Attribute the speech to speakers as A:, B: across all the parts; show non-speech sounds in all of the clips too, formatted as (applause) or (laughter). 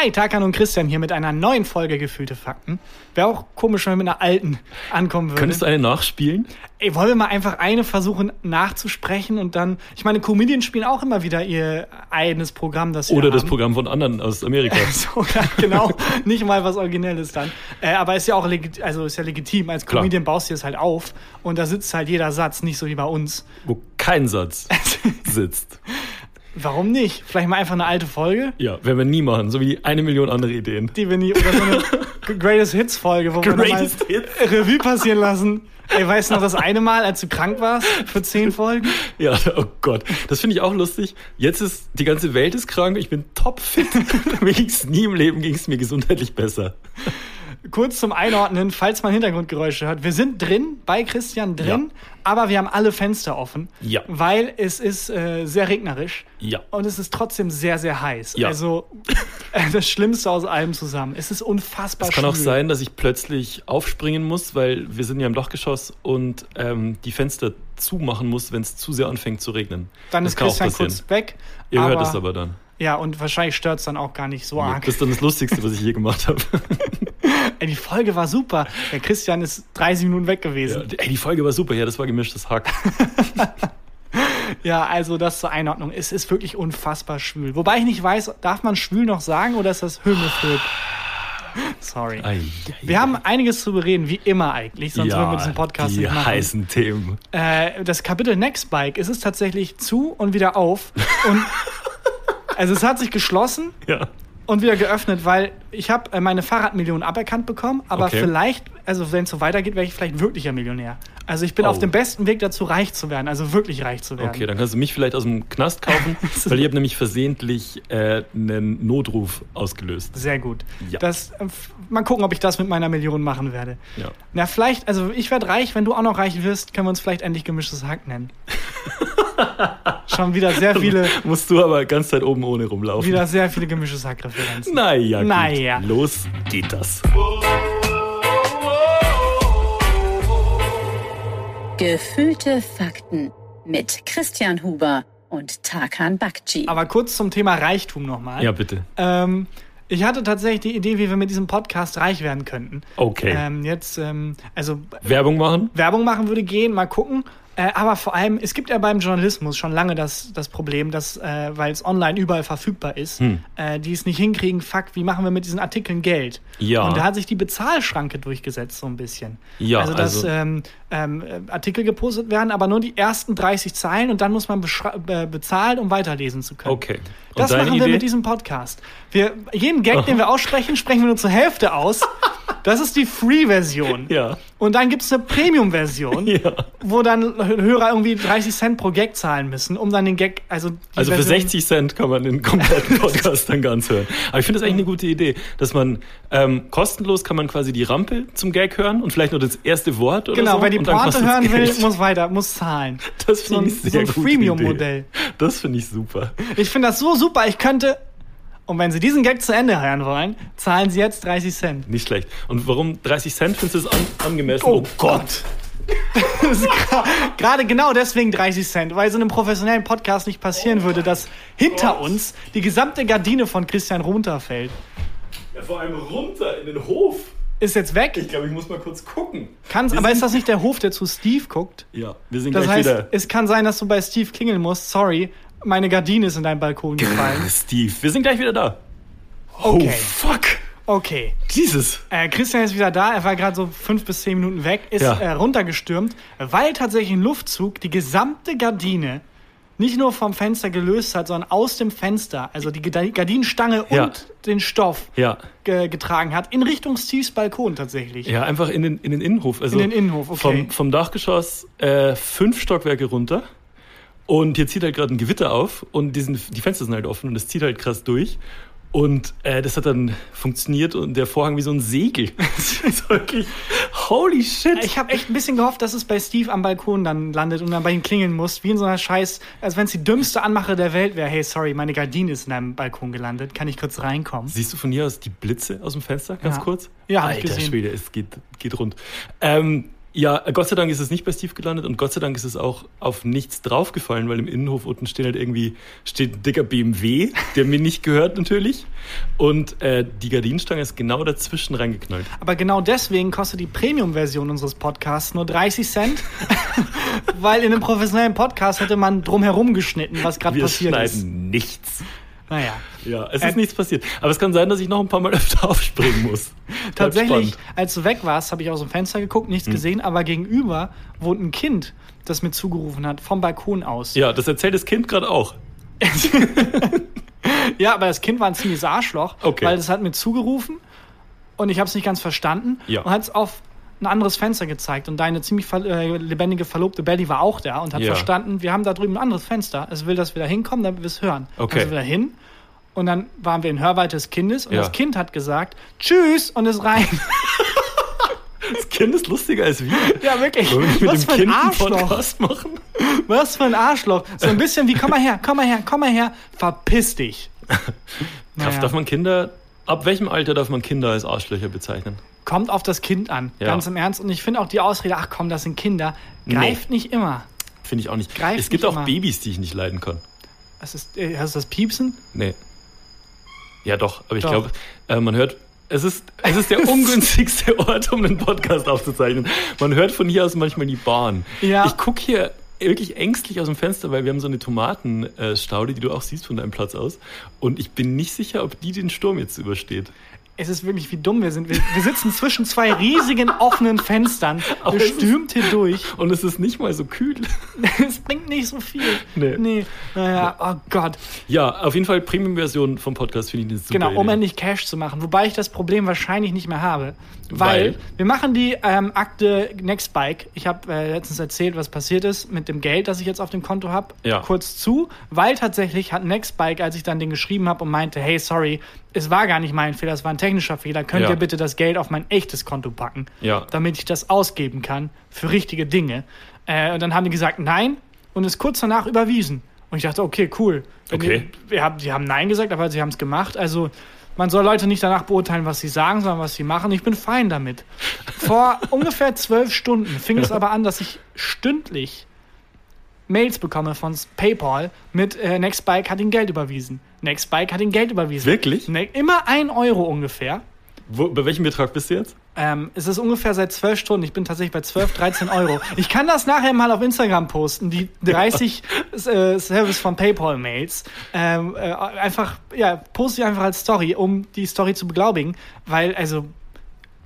A: Hi, Tarkan und Christian hier mit einer neuen Folge Gefühlte Fakten. Wäre auch komisch, wenn wir mit einer alten ankommen würden.
B: Könntest du eine nachspielen?
A: Ey, wollen wir mal einfach eine versuchen nachzusprechen und dann. Ich meine, Comedians spielen auch immer wieder ihr eigenes Programm, das
B: Oder das
A: haben.
B: Programm von anderen aus Amerika. (laughs)
A: So, genau, nicht mal was Originelles dann. Äh, aber ist ja auch legit, also ist ja legitim. Als
B: Klar.
A: Comedian baust du es halt auf und da sitzt halt jeder Satz, nicht so wie bei uns.
B: wo kein Satz (laughs) sitzt.
A: Warum nicht? Vielleicht mal einfach eine alte Folge,
B: Ja, werden wir nie machen, so wie eine Million andere Ideen.
A: die wir nie oder so eine (laughs) Greatest Hits Folge, wo
B: Greatest
A: wir nochmal Revue passieren lassen. Ey, weißt du noch das eine Mal, als du krank warst für zehn Folgen?
B: Ja, oh Gott. Das finde ich auch lustig. Jetzt ist, die ganze Welt ist krank, ich bin topfit. (laughs) mir ging's nie im Leben, ging's mir gesundheitlich besser.
A: Kurz zum Einordnen, falls man Hintergrundgeräusche hört. Wir sind drin, bei Christian drin, aber wir haben alle Fenster offen.
B: Ja.
A: Weil es ist äh, sehr regnerisch.
B: Ja.
A: Und es ist trotzdem sehr, sehr heiß.
B: Ja.
A: Also äh, das Schlimmste aus allem zusammen. Es ist unfassbar
B: Es kann auch
A: schwül.
B: sein, dass ich plötzlich aufspringen muss, weil wir sind ja im Dachgeschoss und ähm, die Fenster zumachen muss, wenn es zu sehr anfängt zu regnen.
A: Dann
B: das
A: ist
B: auch
A: Christian kurz weg.
B: Ihr hört es aber dann.
A: Ja, und wahrscheinlich stört es dann auch gar nicht so arg.
B: Das ist dann das Lustigste, was ich je gemacht habe. (laughs)
A: Ey, die Folge war super. Der Christian ist 30 Minuten weg
B: Ja,
A: gewesen.
B: ey, die Folge war super, ja, das war gemischtes Hack. (laughs)
A: Ja, also das zur Einordnung. Es ist wirklich unfassbar schwül. Wobei ich nicht weiß, darf man schwül noch sagen oder ist das Homophob? (sighs) Sorry.
B: Ei, ei,
A: Wir haben einiges zu bereden, wie immer eigentlich, sonst würden wir diesen Podcast
B: die
A: nicht machen.
B: heißen Themen.
A: Äh, das Kapitel Nextbike ist es tatsächlich zu und wieder auf. (laughs) Und also es hat sich geschlossen (laughs)
B: Ja.
A: und wieder geöffnet, weil ich habe äh, meine Fahrradmillion aberkannt bekommen, aber
B: Okay.
A: vielleicht, also wenn es so weitergeht, wäre ich vielleicht wirklicher Millionär. Also ich bin
B: Oh.
A: auf dem besten Weg dazu, reich zu werden, also wirklich reich zu werden.
B: Okay, dann kannst du mich vielleicht aus dem Knast kaufen, (laughs) weil ich habe nämlich versehentlich äh, einen Notruf ausgelöst.
A: Sehr gut.
B: Ja.
A: Das, äh, mal gucken, ob ich das mit meiner Million machen werde.
B: Ja.
A: Na, vielleicht, also ich werde reich, wenn du auch noch reich wirst, können wir uns vielleicht endlich gemischtes Hack nennen. (laughs) Schon wieder sehr viele, (laughs)
B: Musst du aber ganz Zeit oben ohne rumlaufen.
A: wieder sehr viele gemischtes Hack-Referenzen.
B: Naja, gut.
A: Naja.
B: Los geht das.
C: Gefühlte Fakten mit Christian Huber und Tarkan Bakci.
A: Aber kurz zum Thema Reichtum nochmal.
B: Ja, bitte.
A: Ähm, ich hatte tatsächlich die Idee, wie wir mit diesem Podcast reich werden könnten.
B: Okay.
A: Ähm, jetzt, ähm, also
B: Werbung machen?
A: Werbung machen würde gehen, mal gucken. Äh, aber vor allem, es gibt ja beim Journalismus schon lange das, das Problem, dass, äh, weil es online überall verfügbar ist,
B: Hm.
A: äh, die es nicht hinkriegen, fuck, wie machen wir mit diesen Artikeln Geld?
B: Ja.
A: Und da hat sich die Bezahlschranke durchgesetzt, so ein bisschen.
B: Ja,
A: also dass
B: also-
A: ähm, ähm, äh, Artikel gepostet werden, aber nur die ersten 30 Zeilen und dann muss man bezahlen, um weiterlesen zu können.
B: Okay.
A: Das machen wir
B: Idee?
A: mit diesem Podcast. Wir, jeden Gag, den wir aussprechen, sprechen wir nur zur Hälfte aus. (laughs) Das ist die Free-Version.
B: Ja.
A: Und dann gibt es eine Premium-Version, (laughs)
B: Ja.
A: wo dann Hörer irgendwie 30 Cent pro Gag zahlen müssen, um dann den Gag, also
B: Also für
A: Version-
B: 60 Cent kann man den kompletten (laughs) Podcast dann ganz hören. Aber ich finde das eigentlich eine gute Idee, dass man ähm, kostenlos kann man quasi die Rampe zum Gag hören und vielleicht nur das erste Wort oder
A: Genau,
B: so.
A: wer die Pointe hören will, muss weiter, muss zahlen.
B: Das
A: so
B: finde
A: ein,
B: ich sehr
A: so ein Freemium-Modell.
B: Das finde ich super.
A: Ich finde das so super, ich könnte, und wenn Sie diesen Gag zu Ende hören wollen, zahlen Sie jetzt 30 Cent.
B: Nicht schlecht. Und warum 30 Cent findest du das an, angemessen?
A: Oh Gott. (laughs) Ist gra- Gerade genau deswegen 30 Cent, weil so einem professionellen Podcast nicht passieren würde, dass hinter uns die gesamte Gardine von Christian runterfällt.
B: Ja, vor allem runter in den Hof.
A: Ist jetzt weg?
B: Ich glaube, ich muss mal kurz gucken.
A: Kann's,
B: Wir
A: aber ist das nicht der Hof, der zu Steve guckt?
B: Ja, wir sind
A: Das
B: gleich
A: heißt,
B: wieder.
A: es kann sein, dass du bei Steve klingeln musst. Sorry, meine Gardine ist in deinen Balkon gefallen.
B: Steve, wir sind gleich wieder da.
A: Okay.
B: Oh, fuck.
A: Okay.
B: Jesus.
A: Äh, Christian ist wieder da. Er war gerade so fünf bis zehn Minuten weg, ist
B: Ja.
A: äh, runtergestürmt, weil tatsächlich ein Luftzug die gesamte Gardine nicht nur vom Fenster gelöst hat, sondern aus dem Fenster, also die Gard- Gardinenstange
B: Ja.
A: und den Stoff
B: Ja.
A: ge getragen hat, in Richtung Steves Balkon tatsächlich.
B: Ja, einfach in den, in den Innenhof. Also
A: In den Innenhof, okay.
B: Vom, vom Dachgeschoss äh, fünf Stockwerke runter. Und hier zieht halt gerade ein Gewitter auf und die, sind, die Fenster sind halt offen und es zieht halt krass durch. Und äh, das hat dann funktioniert und der Vorhang wie so ein Segel. (laughs) Wirklich, holy shit.
A: Ich habe echt ein bisschen gehofft, dass es bei Steve am Balkon dann landet und dann bei ihm klingeln muss, wie in so einer Scheiß, als wenn es die dümmste Anmache der Welt wäre. Hey, sorry, meine Gardine ist in deinem Balkon gelandet. Kann ich kurz reinkommen?
B: Siehst du von hier aus die Blitze aus dem Fenster, ganz
A: Ja.
B: kurz?
A: Ja,
B: Alter
A: gesehen.
B: Schwede, es geht, geht rund. Ähm, Ja, Gott sei Dank ist es nicht bei Steve gelandet und Gott sei Dank ist es auch auf nichts draufgefallen, weil im Innenhof unten steht halt irgendwie steht ein dicker BMW, der mir nicht gehört natürlich. Und äh, die Gardinenstange ist genau dazwischen reingeknallt.
A: Aber genau deswegen kostet die Premium-Version unseres Podcasts nur 30 Cent, (laughs) weil in einem professionellen Podcast hätte man drumherum geschnitten, was gerade
B: Wir
A: passiert
B: schneiden
A: ist.
B: nichts.
A: Naja.
B: Ja, es
A: Äh,
B: ist nichts passiert. Aber es kann sein, dass ich noch ein paar Mal (laughs) öfter aufspringen muss.
A: Tatsächlich, als du weg warst, habe ich aus dem Fenster geguckt,
B: Hm.
A: nichts gesehen, aber gegenüber wohnt ein Kind, das mir zugerufen hat, vom Balkon aus.
B: Ja, das erzählt das Kind gerade auch. (laughs)
A: Ja, aber das Kind war ein ziemliches Arschloch,
B: Okay.
A: weil es hat mir zugerufen und ich habe es nicht ganz verstanden
B: Ja.
A: und hat es auf ein anderes Fenster gezeigt und deine ziemlich ver äh, lebendige Verlobte Belly war auch da und hat
B: Ja.
A: verstanden, wir haben da drüben ein anderes Fenster. Es will, dass wir da hinkommen, damit wir es hören.
B: Okay.
A: Also wir da hin und dann waren wir in Hörweite des Kindes und
B: Ja.
A: das Kind hat gesagt, tschüss und ist rein. (laughs) (laughs)
B: Das Kind ist lustiger als wir.
A: ja, wirklich.
B: Wollen wir mit
A: Was
B: dem
A: für ein
B: Kind
A: Arschloch.
B: Machen?
A: Was für ein Arschloch. So ein bisschen wie, komm mal her, komm mal her, komm mal her, verpiss dich. (laughs) Naja.
B: darf man Kinder, ab welchem Alter darf man Kinder als Arschlöcher bezeichnen?
A: Kommt auf das Kind an,
B: Ja.
A: ganz im Ernst. Und ich finde auch die Ausrede, ach komm, das sind Kinder, greift nicht immer.
B: Finde ich auch nicht.
A: Greift
B: es gibt auch
A: immer.
B: Babys, die ich nicht leiden kann.
A: Was ist, äh, hast du das Piepsen?
B: Nee. Ja, doch, aber ich glaube, äh, man hört. Es ist, es ist der (laughs) ungünstigste Ort, um einen Podcast aufzuzeichnen. Man hört von hier aus manchmal die Bahn.
A: Ja.
B: Ich gucke hier wirklich ängstlich aus dem Fenster, weil wir haben so eine Tomatenstaude, die du auch siehst von deinem Platz aus. Und ich bin nicht sicher, ob die den Sturm jetzt übersteht.
A: Es ist wirklich, wie dumm wir sind. Wir, wir sitzen zwischen zwei riesigen offenen Fenstern.
B: Es
A: stürmt hier durch.
B: Und es ist nicht mal so kühl. (laughs)
A: Es bringt nicht so viel.
B: Nee.
A: Nee. Naja, oh Gott.
B: Ja, auf jeden Fall Premium-Version vom Podcast finde ich eine super
A: Genau, um endlich Cash zu machen. Wobei ich das Problem wahrscheinlich nicht mehr habe. Weil,
B: Weil?
A: wir machen die ähm, Akte Nextbike. Ich habe äh, letztens erzählt, was passiert ist mit dem Geld, das ich jetzt auf dem Konto habe.
B: Ja.
A: Kurz zu, weil tatsächlich hat Nextbike, als ich dann den geschrieben habe und meinte, hey, sorry, es war gar nicht mein Fehler, es war ein technischer Fehler, könnt
B: Ja.
A: ihr bitte das Geld auf mein echtes Konto packen,
B: Ja.
A: damit ich das ausgeben kann für richtige Dinge. Äh, und dann haben die gesagt, nein, und es kurz danach überwiesen. Und ich dachte, okay, cool.
B: Okay.
A: Die, wir haben, sie haben Nein gesagt, aber sie haben es gemacht. Also man soll Leute nicht danach beurteilen, was sie sagen, sondern was sie machen. Ich bin fein damit. Vor (laughs) ungefähr zwölf Stunden fing es aber an, dass ich stündlich Mails bekomme von PayPal mit äh, Nextbike hat ihnen Geld überwiesen. Nextbike hat ihnen Geld überwiesen.
B: Wirklich?
A: Ne, immer ein Euro ungefähr.
B: Wo, bei welchem Betrag bist du jetzt?
A: Ähm, es ist ungefähr seit zwölf Stunden. Ich bin tatsächlich bei 12, 13 Euro. Ich kann das nachher mal auf Instagram posten, die 30 äh, Service von PayPal-Mails. Ähm, äh, einfach, ja, poste ich einfach als Story, um die Story zu beglaubigen. Weil, also,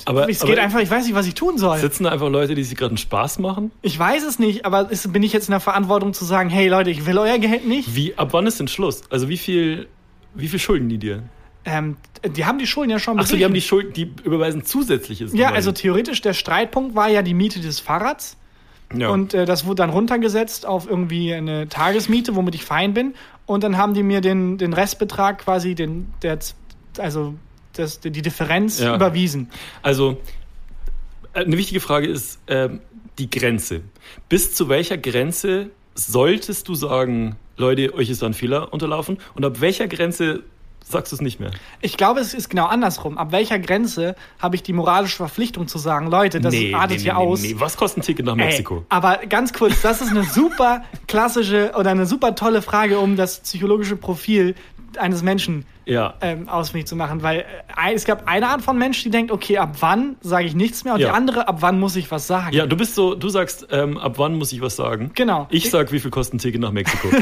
B: Aber,
A: es
B: aber
A: geht einfach, ich weiß nicht, was ich tun soll.
B: sitzen da einfach Leute, die sich gerade einen Spaß machen?
A: Ich weiß es nicht, aber ist, bin ich jetzt in der Verantwortung zu sagen, hey Leute, ich will euer Geld nicht?
B: Wie, ab wann ist denn Schluss? Also wie viel, wie viel schulden die dir?
A: Ähm, die haben die Schulden ja schon
B: Achso, die haben die. Schulden, die überweisen zusätzliches.
A: Ja, also theoretisch, der Streitpunkt war ja die Miete des Fahrrads.
B: ja.
A: Und äh, das wurde dann runtergesetzt auf irgendwie eine Tagesmiete, womit ich fein bin. Und dann haben die mir den, den Restbetrag quasi, den, der, also das, die Differenz
B: Ja.
A: überwiesen.
B: Also, äh, eine wichtige Frage ist ähm, die Grenze. Bis zu welcher Grenze solltest du sagen, Leute, euch ist da ein Fehler unterlaufen? Und ab welcher Grenze sagst du es nicht mehr?
A: Ich glaube, es ist genau andersrum. Ab welcher Grenze habe ich die moralische Verpflichtung zu sagen, Leute, das artet hier aus.
B: Nee. Was kostet ein Ticket nach Mexiko?
A: Ey, aber ganz kurz, das ist eine super klassische oder eine super tolle Frage, um das psychologische Profil eines Menschen
B: ja.
A: ähm, ausfindig zu machen, weil äh, es gab eine Art von Mensch, die denkt, okay, ab wann sage ich nichts mehr und
B: Ja.
A: die andere, ab wann muss ich was sagen.
B: Ja, du bist so, du sagst, ähm, ab wann muss ich was sagen?
A: Genau.
B: Ich sag, wie viel kostet ein Ticket nach Mexiko? (laughs)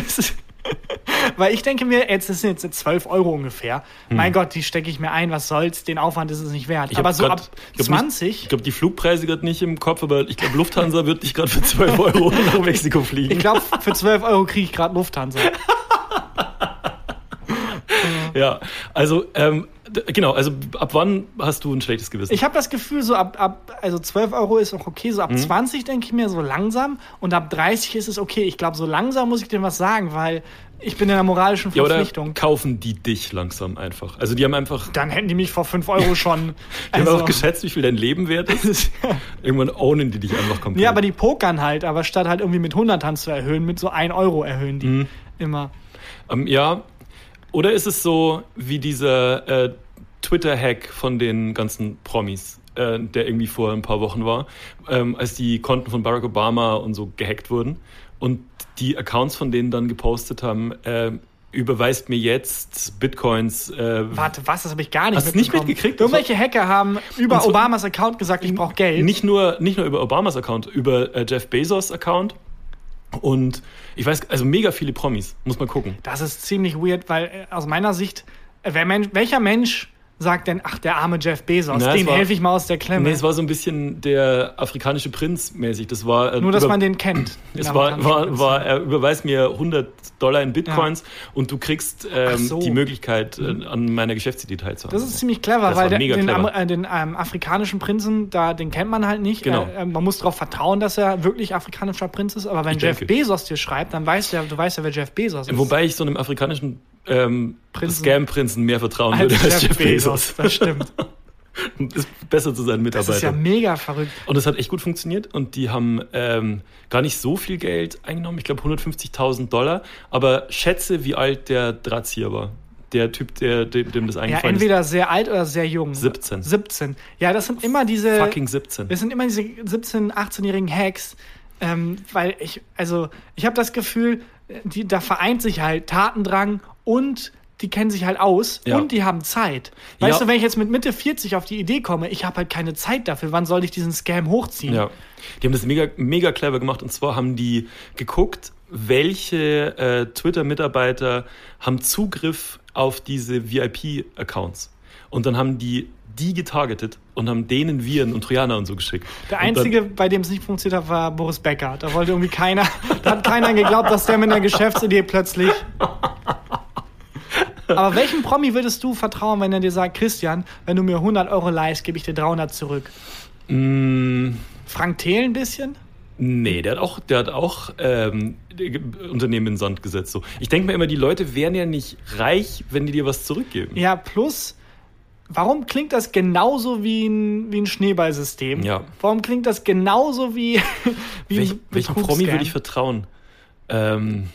B: (laughs)
A: Weil ich denke mir, jetzt das sind jetzt 12 Euro ungefähr.
B: Hm.
A: Mein Gott, die stecke ich mir ein, was soll's, den Aufwand ist es nicht wert.
B: Ich
A: aber so
B: grad-
A: ab
B: ich glaub
A: 20,
B: Nicht, ich glaube, die Flugpreise gerade nicht im Kopf, aber ich glaube, Lufthansa wird dich gerade für 12 (laughs) Euro nach Mexiko fliegen.
A: ich glaube, für 12 Euro kriege ich gerade Lufthansa.
B: Ja, also, ähm, genau, also ab wann hast du ein schlechtes Gewissen?
A: Ich habe das Gefühl, so ab, ab, also 12 Euro ist auch okay,
B: Mhm.
A: so ab 20 denke ich mir so langsam und ab 30 ist es okay. Ich glaube, so langsam muss ich dir was sagen, weil ich bin in der moralischen
B: ja, oder
A: Verpflichtung.
B: kaufen die dich langsam einfach? Also die haben einfach, die
A: Dann hätten die mich vor 5 Euro schon. (laughs)
B: haben
A: also-
B: auch geschätzt, wie viel dein Leben wert ist. (laughs) Irgendwann ownen die dich einfach komplett.
A: Ja, aber die pokern halt, aber statt halt irgendwie mit 100 Hand zu erhöhen, mit so 1 Euro erhöhen die
B: Mhm.
A: immer.
B: Ähm, ja, oder ist es so wie dieser äh, Twitter-Hack von den ganzen Promis? äh, der irgendwie vor ein paar Wochen war, ähm, als die Konten von Barack Obama und so gehackt wurden und die Accounts von denen dann gepostet haben, äh, überweist mir jetzt Bitcoins. Äh,
A: Warte, was? Das habe ich gar nicht
B: Hast nicht mitgekriegt?
A: Irgendwelche Hacker haben über
B: so-
A: Obamas Account gesagt, ich brauche Geld.
B: Nicht nur, nicht nur über Obamas Account, über äh, Jeff Bezos Account. Und ich weiß, also mega viele Promis, muss man gucken.
A: Das ist ziemlich weird, weil äh, aus meiner Sicht, äh, wer Mensch, welcher Mensch sagt denn, ach, der arme Jeff Bezos,
B: Na, war-
A: helfe ich mal aus der Klemme.
B: Nee, es war so ein bisschen der afrikanische Prinz mäßig. Das war äh,
A: Nur, dass
B: über-
A: man den kennt. (clears throat) den
B: Es war, war, war, er überweist mir 100 Dollar in Bitcoins und du kriegst ähm,
A: so.
B: die Möglichkeit, äh, an meiner Geschäftsidee teilzuhaben.
A: Das ist ziemlich clever,
B: Das
A: weil der, den,
B: clever.
A: Am- äh, den ähm, afrikanischen Prinzen, da, den kennt man halt nicht.
B: Genau.
A: Äh, äh, man muss darauf vertrauen, dass er wirklich afrikanischer Prinz ist. Aber wenn
B: Ich
A: Jeff
B: denke.
A: Bezos dir schreibt, dann weißt du ja, du weißt ja, wer Jeff Bezos ist.
B: Wobei ich so einem afrikanischen ähm,
A: Prinzen.
B: Scam-Prinzen mehr vertrauen
A: als
B: würde als
A: Jeff Bezos. Das stimmt. (laughs)
B: ist besser zu seinen
A: Das ist ja
B: Mitarbeitern.
A: mega verrückt.
B: Und das hat echt gut funktioniert und die haben ähm, gar nicht so viel Geld eingenommen, ich glaube 150.000 Dollar, aber schätze, wie alt der Drahtzieher war. Der Typ, der, dem, dem das
A: Ja,
B: eingefallen
A: entweder sehr alt oder sehr jung.
B: 17.
A: 17. Ja, das sind immer diese.
B: ist. Fucking 17.
A: Das sind immer diese 17-, 18-jährigen Hacks, ähm, weil ich, also ich habe das Gefühl, die, da vereint sich halt Tatendrang und die kennen sich halt aus
B: Ja.
A: und die haben Zeit. Weißt
B: Ja.
A: du, wenn ich jetzt mit Mitte 40 auf die Idee komme, ich habe halt keine Zeit dafür, wann soll ich diesen Scam hochziehen?
B: Ja, die haben das mega, mega clever gemacht. Und zwar haben die geguckt, welche äh, Twitter-Mitarbeiter haben Zugriff auf diese VIP-Accounts. Und dann haben die die getargetet und haben denen Viren und Trojaner und so geschickt.
A: Der
B: Und
A: einzige, bei dem es nicht funktioniert hat, war Boris Becker. Da wollte irgendwie keiner, (laughs) da hat keiner geglaubt, dass der mit einer Geschäftsidee plötzlich. Aber welchem Promi würdest du vertrauen, wenn er dir sagt, Christian, wenn du mir 100 Euro leihst, gebe ich dir 300 zurück?
B: Mm,
A: Frank Thelen ein bisschen?
B: Nee, der hat auch, der hat auch ähm, Unternehmen in den Sand gesetzt. So. Ich denke mir immer, die Leute wären ja nicht reich, wenn die dir was zurückgeben.
A: Ja, plus, warum klingt das genauso wie ein, wie ein Schneeballsystem?
B: Ja.
A: Warum klingt das genauso wie, (laughs) wie
B: Welch,
A: ein
B: welchem? Promi würde ich vertrauen? Ähm,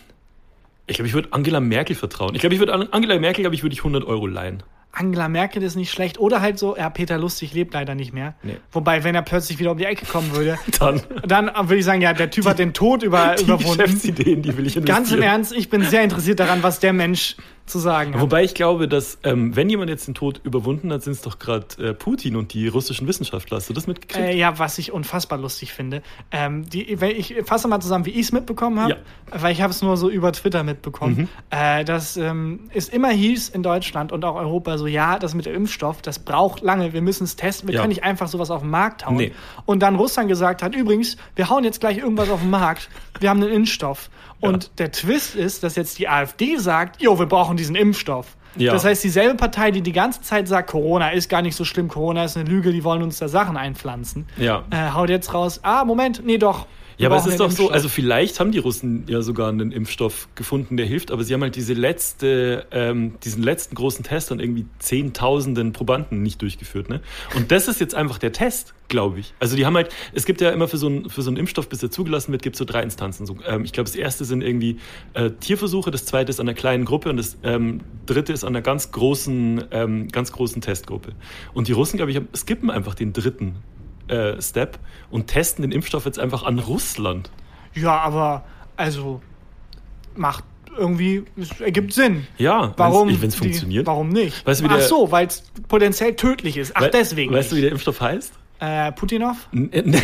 B: ich glaube, ich würde Angela Merkel vertrauen. Ich glaube, ich würde An- Angela Merkel, glaube ich, würde ich 100 Euro leihen.
A: Angela Merkel ist nicht schlecht. Oder halt so, ja, Peter Lustig lebt leider nicht mehr.
B: Nee.
A: Wobei, wenn er plötzlich wieder um die Ecke kommen würde, (laughs)
B: Dann
A: dann würde ich sagen, ja, der Typ hat den Tod über,
B: die
A: überwunden.
B: Geschäftsideen, die will ich investieren.
A: Ganz im Ernst, ich bin sehr interessiert daran, was der Mensch zu sagen hat.
B: Wobei ich glaube, dass ähm, wenn jemand jetzt den Tod überwunden hat, sind es doch gerade äh, Putin und die russischen Wissenschaftler. Hast du das mitgekriegt?
A: Äh, ja, was ich unfassbar lustig finde. Ähm, die, ich fasse mal zusammen, wie ich es mitbekommen habe,
B: Ja.
A: weil ich habe es nur so über Twitter mitbekommen, äh, dass ähm, es immer hieß in Deutschland und auch Europa so, ja, das mit dem Impfstoff, das braucht lange, wir müssen es testen, wir
B: Ja.
A: können nicht einfach sowas auf den Markt hauen.
B: Nee.
A: Und dann Russland gesagt hat, übrigens, wir hauen jetzt gleich irgendwas auf den Markt, wir haben einen Impfstoff. Und der Twist ist, dass jetzt die AfD sagt, jo, wir brauchen diesen Impfstoff.
B: Ja.
A: Das heißt, dieselbe Partei, die die ganze Zeit sagt, Corona ist gar nicht so schlimm, Corona ist eine Lüge, die wollen uns da Sachen einpflanzen,
B: Ja.
A: äh, haut jetzt raus, ah, Moment, nee, doch.
B: Ja, aber es ist doch so,
A: Impfstoff.
B: also vielleicht haben die Russen ja sogar einen Impfstoff gefunden, der hilft, aber sie haben halt diese letzte, ähm, diesen letzten großen Test an irgendwie Zehntausenden Probanden nicht durchgeführt. Ne? Und das ist jetzt einfach der Test, glaube ich. Also die haben halt, es gibt ja immer für so einen, für so einen Impfstoff, bis er zugelassen wird, gibt es so drei Instanzen. So, ähm, ich glaube, das erste sind irgendwie äh, Tierversuche, das zweite ist an einer kleinen Gruppe und das ähm, dritte ist an einer ganz großen, ähm, ganz großen Testgruppe. Und die Russen, glaube ich, haben- skippen einfach den dritten äh, Step und testen den Impfstoff jetzt einfach an Russland.
A: Ja, aber, also, macht irgendwie, es ergibt Sinn.
B: Ja,
A: Warum?
B: wenn es funktioniert.
A: Warum nicht?
B: Weißt du,
A: Ach so, weil es potenziell tödlich ist. Ach,
B: We-
A: deswegen.
B: Weißt du, wie
A: nicht.
B: der Impfstoff heißt?
A: äh, Putinov?
B: N- (laughs)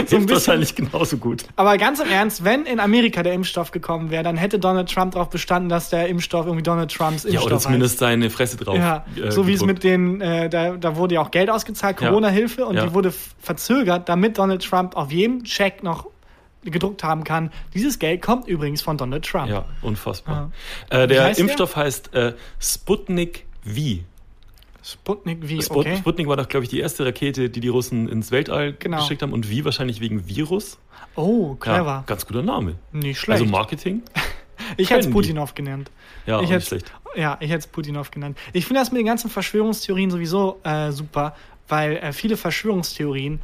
B: n- Hilft
A: bisschen-
B: wahrscheinlich genauso gut.
A: Aber ganz im Ernst, wenn in Amerika der Impfstoff gekommen wäre, dann hätte Donald Trump darauf bestanden, dass der Impfstoff irgendwie Donald Trumps
B: Ja,
A: Impfstoff
B: oder
A: heißt.
B: zumindest seine Fresse drauf.
A: Ja,
B: äh,
A: so wie es mit den, äh, da, da wurde ja auch Geld ausgezahlt,
B: Ja.
A: Corona-Hilfe, und
B: Ja.
A: die wurde verzögert, damit Donald Trump auf jedem Check noch gedruckt haben kann. Dieses Geld kommt übrigens von Donald Trump.
B: Ja, unfassbar.
A: Ja.
B: Äh, der
A: heißt der?
B: Impfstoff heißt äh, Sputnik V.
A: Sputnik wie,
B: Sput
A: okay.
B: Sputnik war doch, glaube ich, die erste Rakete, die die Russen ins Weltall
A: Genau.
B: geschickt haben. Und V wahrscheinlich wegen Virus.
A: Oh,
B: Ja,
A: clever.
B: ganz guter Name.
A: Nicht schlecht.
B: Also Marketing. (laughs)
A: ich hätte es
B: können die.
A: Putinov genannt.
B: Ja,
A: ich hätte
B: schlecht.
A: Ja, ich hätte es Putinov genannt. Ich finde das mit den ganzen Verschwörungstheorien sowieso äh, super, weil äh, viele Verschwörungstheorien,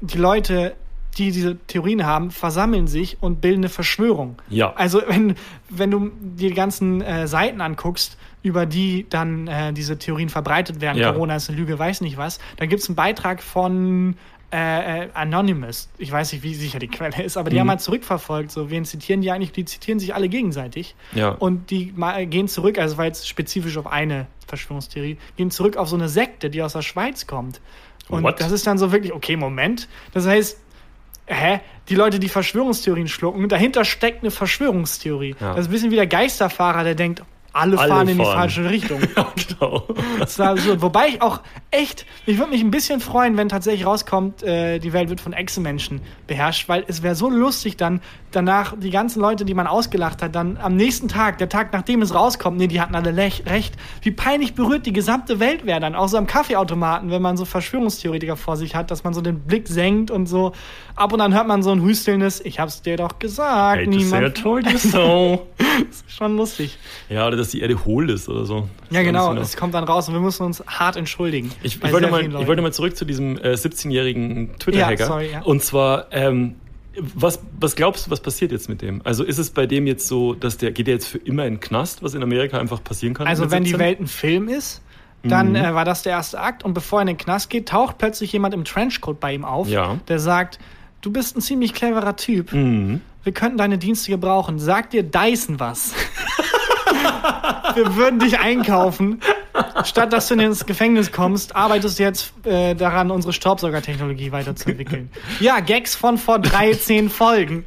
A: die Leute, die diese Theorien haben, versammeln sich und bilden eine Verschwörung.
B: Ja.
A: Also wenn, wenn du dir die ganzen äh, Seiten anguckst, über die dann äh, diese Theorien verbreitet werden.
B: Ja.
A: Corona ist eine Lüge, weiß nicht was. Da gibt es einen Beitrag von äh, äh, Anonymous. Ich weiß nicht, wie sicher die Quelle ist, aber die
B: Mhm.
A: haben halt zurückverfolgt. So, wen zitieren die eigentlich? Die zitieren sich alle gegenseitig.
B: Ja.
A: Und die gehen zurück, also war jetzt spezifisch auf eine Verschwörungstheorie, gehen zurück auf so eine Sekte, die aus der Schweiz kommt. Und
B: What?
A: das ist dann so wirklich, okay, Moment. Das heißt, hä? Die Leute, die Verschwörungstheorien schlucken, dahinter steckt eine Verschwörungstheorie.
B: Ja.
A: Das ist ein bisschen wie der Geisterfahrer, der denkt, alle,
B: Alle
A: fahren in die
B: fahren.
A: falsche Richtung. (laughs)
B: Genau.
A: Das war absurd. Wobei ich auch echt, ich würde mich ein bisschen freuen, wenn tatsächlich rauskommt, äh, die Welt wird von Echsenmenschen beherrscht, weil es wäre so lustig dann danach die ganzen Leute, die man ausgelacht hat, dann am nächsten Tag, der Tag nachdem es rauskommt, nee, die hatten alle recht. Wie peinlich berührt die gesamte Welt wäre dann, auch so am Kaffeeautomaten, wenn man so Verschwörungstheoretiker vor sich hat, dass man so den Blick senkt und so ab und an hört man so ein hüstelndes, ich hab's dir doch gesagt,
B: say I
A: niemand.
B: told you so.
A: Das ist schon lustig.
B: ja, oder dass die Erde hohl ist oder so.
A: Ja, genau, es kommt dann raus und wir müssen uns hart entschuldigen.
B: Ich, ich, wollte mal, ich wollte mal zurück zu diesem äh, 17-jährigen Twitter-Hacker.
A: Ja, sorry, ja.
B: Und zwar, ähm, was, was glaubst du, was passiert jetzt mit dem? Also ist es bei dem jetzt so, dass der geht der jetzt für immer in den Knast, was in Amerika einfach passieren kann?
A: Also wenn die
B: 17?
A: Welt ein Film ist, dann
B: Mhm.
A: äh, war das der erste Akt und bevor er in den Knast geht, taucht plötzlich jemand im Trenchcoat bei ihm auf,
B: Ja.
A: der sagt, du bist ein ziemlich cleverer Typ,
B: Mhm.
A: wir könnten deine Dienste gebrauchen, sag dir Dyson was. (laughs) wir würden dich einkaufen. Statt dass du ins Gefängnis kommst, arbeitest du jetzt äh, daran, unsere Staubsaugertechnologie weiterzuentwickeln. ja, Gags von vor 13 Folgen.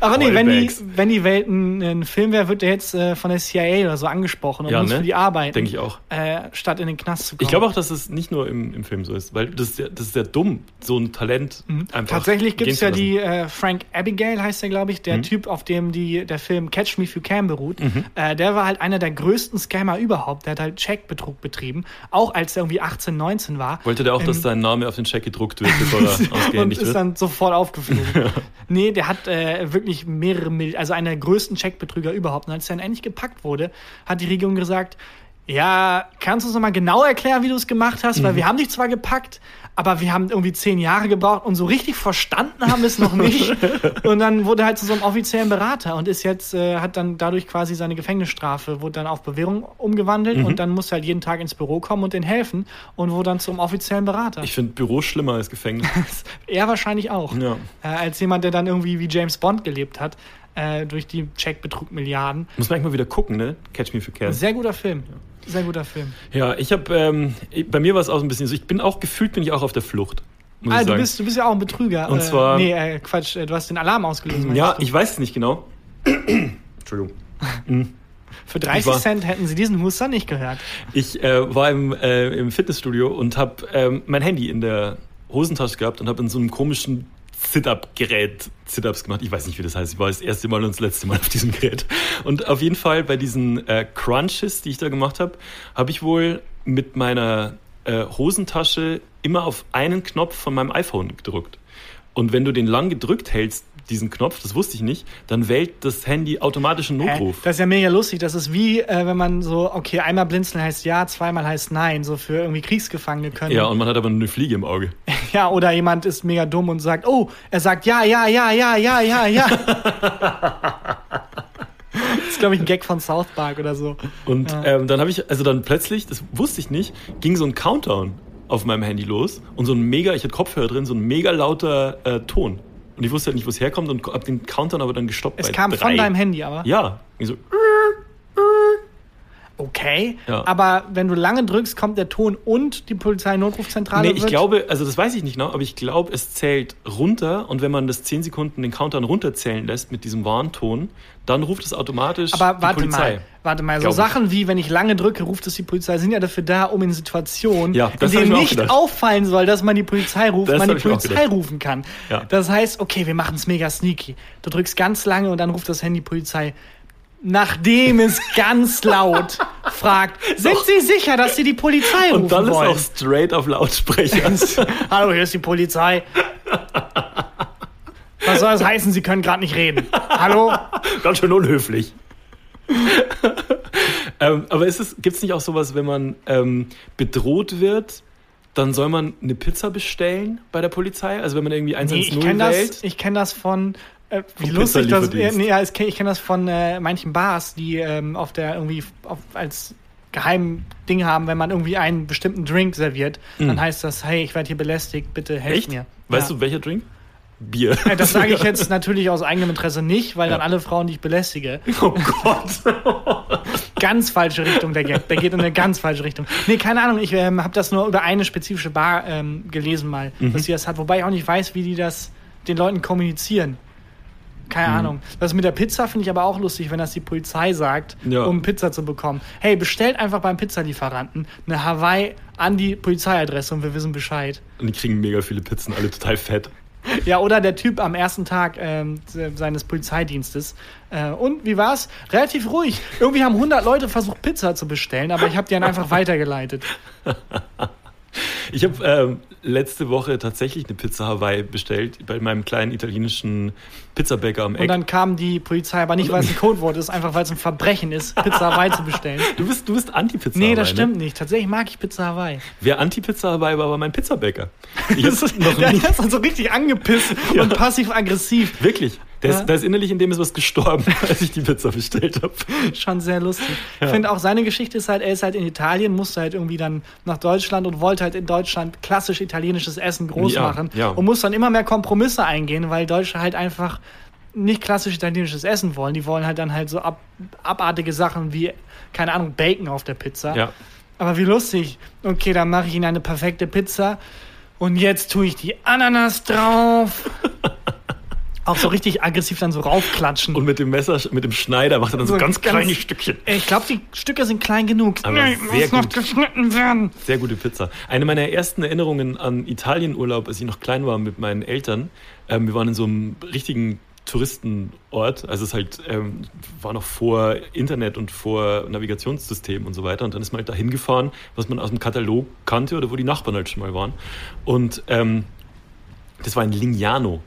A: Aber nee, wenn die, wenn die Welt ein, ein Film wäre, wird der jetzt äh, von der CIA oder so angesprochen und
B: Ja,
A: muss
B: ne?
A: für die arbeiten.
B: Denke ich auch.
A: Äh, statt in den Knast zu kommen.
B: Ich glaube auch, dass es nicht nur im, im Film so ist, weil das ist, ja, das ist ja dumm, so ein Talent einfach.
A: Mhm. Tatsächlich gibt es ja die äh, Frank Abigail, heißt der, glaube ich, der Typ, auf dem die, der Film Catch Me If You Can beruht. Äh, der war halt einer der größten Scammer überhaupt. Der hat halt Checkbetrug betrieben, auch als er irgendwie 18, 19 war.
B: Wollte der auch, dass
A: Ähm,
B: sein Name auf den Check gedruckt wird, bevor er (laughs)
A: und
B: ausgehändigt
A: ist
B: wird?
A: dann sofort aufgeflogen. (laughs) Nee, der hat äh, wirklich mehrere Millionen, also einer der größten Checkbetrüger überhaupt. Und als er dann endlich gepackt wurde, hat die Regierung gesagt, ja, kannst du uns nochmal genau erklären, wie du es gemacht hast?
B: Mhm.
A: Weil wir haben dich zwar gepackt, aber wir haben irgendwie zehn Jahre gebraucht und so richtig verstanden haben wir es noch nicht. (laughs) und dann wurde er halt zu so einem offiziellen Berater und ist jetzt, äh, hat dann dadurch quasi seine Gefängnisstrafe, wurde dann auf Bewährung umgewandelt
B: Mhm.
A: und dann musste halt jeden Tag ins Büro kommen und denen helfen und wurde dann zum offiziellen Berater.
B: Ich finde Büro schlimmer als Gefängnis. (laughs)
A: Er wahrscheinlich auch.
B: Ja.
A: Äh, als jemand, der dann irgendwie wie James Bond gelebt hat, äh, durch die Checkbetrug Milliarden.
B: Muss man eigentlich mal wieder gucken, ne? Catch Me If You Can.
A: Sehr guter Film. Sehr guter Film.
B: Ja, ich habe, ähm, bei mir war es auch so ein bisschen so, ich bin auch gefühlt, bin ich auch auf der Flucht. Muss
A: Ah,
B: ich
A: du
B: sagen.
A: bist, du bist ja auch ein Betrüger.
B: Und
A: äh,
B: zwar-
A: Nee, äh, Quatsch, äh, du hast den Alarm ausgelöst.
B: ja,
A: du?
B: ich weiß es nicht genau. (coughs) Entschuldigung.
A: Für 30
B: ich war-
A: Cent hätten sie diesen Huster nicht gehört.
B: Ich äh, war im, äh, im Fitnessstudio und habe ähm, mein Handy in der Hosentasche gehabt und habe in so einem komischen Sit-Up-Gerät Sit-Ups gemacht. Ich weiß nicht, wie das heißt. Ich war das erste Mal und das letzte Mal auf diesem Gerät. Und auf jeden Fall bei diesen äh, Crunches, die ich da gemacht habe, habe ich wohl mit meiner äh, Hosentasche immer auf einen Knopf von meinem iPhone gedrückt. Und wenn du den lang gedrückt hältst, diesen Knopf, das wusste ich nicht, dann wählt das Handy automatisch einen
A: Hä?
B: Notruf.
A: Das ist ja mega lustig. Das ist wie, äh, wenn man so, okay, einmal blinzeln heißt ja, zweimal heißt nein. So für irgendwie Kriegsgefangene können.
B: ja, und man hat aber nur eine Fliege im Auge. (laughs)
A: Ja, oder jemand ist mega dumm und sagt, oh, er sagt ja, ja, ja, ja, ja, ja, ja. (laughs) das ist, glaube ich, ein Gag von South Park oder so.
B: Und
A: Ja.
B: ähm, dann habe ich, also dann plötzlich, das wusste ich nicht, ging so ein Countdown auf meinem Handy los und so ein mega, ich hatte Kopfhörer drin, so ein mega lauter äh, Ton. Und ich wusste halt nicht, wo es herkommt und habe den Countdown aber dann gestoppt.
A: Es
B: bei
A: kam
B: drei.
A: von deinem Handy aber.
B: Ja. Ich so,
A: Okay.
B: Ja.
A: Aber wenn du lange drückst, kommt der Ton und die Polizei-Notrufzentrale
B: nee, ich glaube, also das weiß ich nicht genau, aber ich glaube, es zählt runter und wenn man das 10 Sekunden den Countdown runterzählen lässt mit diesem Warnton, dann ruft es automatisch
A: Aber
B: die
A: warte
B: Polizei.
A: mal, warte mal, so. Sachen wie, wenn ich lange drücke, ruft es die Polizei, sind ja dafür da, um in Situationen,
B: Ja,
A: in denen nicht auffallen soll, dass man die Polizei ruft,
B: Das
A: man die Polizei rufen kann.
B: Ja.
A: Das heißt, okay, wir machen es mega sneaky. Du drückst ganz lange und dann ruft das Handy Polizei. Nachdem es ganz laut fragt, sind Sie sicher, dass Sie die Polizei rufen
B: Und dann ist
A: wollen?
B: auch straight auf Lautsprecher. (laughs)
A: Hallo, hier ist die Polizei. Was soll das heißen? Sie können gerade nicht reden. Hallo?
B: Ganz schön unhöflich. ähm, aber ist es, gibt es nicht auch sowas, wenn man ähm, bedroht wird, dann soll man eine Pizza bestellen bei der Polizei? Also wenn man irgendwie
A: Nee,
B: 110
A: ich kenne
B: wählt?
A: das, ich kenn das von. Äh, wie lustig das
B: Pizzalieferdienst.
A: nee, ja, ich kenne kenn das von äh, manchen Bars, die ähm, auf der irgendwie auf, als geheimen Ding haben, wenn man irgendwie einen bestimmten Drink serviert, dann heißt das, hey, ich werde hier belästigt, bitte helft
B: Mhm. Echt?
A: mir.
B: Weißt
A: ja.
B: du, welcher Drink? Bier.
A: Ja, Das sage ich jetzt (laughs) natürlich aus eigenem Interesse nicht, weil dann alle Frauen, die ich belästige, (laughs)
B: Oh Gott. (laughs)
A: ganz falsche Richtung der Gag. Der geht in eine ganz falsche Richtung. Nee, keine Ahnung, ich ähm, habe das nur über eine spezifische Bar ähm, gelesen mal,
B: Mhm.
A: dass sie das hat, wobei ich auch nicht weiß, wie die das den Leuten kommunizieren. Keine
B: Mhm.
A: Ahnung. Das mit der Pizza finde ich aber auch lustig, wenn das die Polizei sagt,
B: Ja.
A: um Pizza zu bekommen. Hey, bestellt einfach beim Pizzalieferanten eine Hawaii an die Polizeiadresse und wir wissen Bescheid.
B: Und die kriegen mega viele Pizzen, alle total fett. (laughs)
A: Ja, oder der Typ am ersten Tag ähm, se- seines Polizeidienstes. Äh, und wie war's? Relativ ruhig. Irgendwie haben 100 Leute versucht, Pizza zu bestellen, aber ich habe die dann einfach (laughs) weitergeleitet. (laughs)
B: Ich habe ähm, letzte Woche tatsächlich eine Pizza Hawaii bestellt bei meinem kleinen italienischen Pizzabäcker am
A: Und
B: Eck.
A: dann kam die Polizei, aber nicht, weil es ein Codewort ist, einfach weil es ein Verbrechen ist, Pizza Hawaii zu bestellen. (laughs)
B: Du bist, du bist Anti-Pizza
A: Nee,
B: Hawaii.
A: das stimmt
B: Ne?
A: nicht. Tatsächlich mag ich Pizza Hawaii.
B: Wer Anti-Pizza Hawaii war, war mein Pizzabäcker. (laughs) Ich
A: Das ist,
B: noch
A: der
B: nie,
A: ist dann so richtig angepisst und passiv-aggressiv.
B: wirklich. Der ist,
A: Ja.
B: da ist innerlich in dem ist was gestorben, (laughs) als ich die Pizza bestellt habe.
A: Schon sehr lustig. Ich finde auch seine Geschichte ist halt, er ist halt in Italien, musste halt irgendwie dann nach Deutschland und wollte halt in Deutschland klassisch italienisches Essen groß
B: Ja,
A: machen
B: ja.
A: und muss dann immer mehr Kompromisse eingehen, weil Deutsche halt einfach nicht klassisch italienisches Essen wollen. Die wollen halt dann halt so ab, abartige Sachen wie, keine Ahnung, Bacon auf der Pizza.
B: Ja.
A: Aber wie lustig. Okay, dann mache ich Ihnen eine perfekte Pizza und jetzt tue ich die Ananas drauf. (laughs) auch so richtig aggressiv dann so raufklatschen.
B: Und mit dem Messer, mit dem Schneider macht er dann so,
A: So
B: ganz,
A: ganz-
B: kleine Stückchen.
A: Ich glaube, die Stücke sind klein genug.
B: Aber
A: nee,
B: sehr
A: muss noch
B: gut.
A: geschnitten werden.
B: Sehr gute Pizza. Eine meiner ersten Erinnerungen an Italienurlaub, als ich noch klein war mit meinen Eltern, ähm, wir waren in so einem richtigen Touristenort, also es halt ähm, war noch vor Internet und vor Navigationssystem und so weiter und dann ist man halt da hingefahren, was man aus dem Katalog kannte oder wo die Nachbarn halt schon mal waren und ähm, das war in Lignano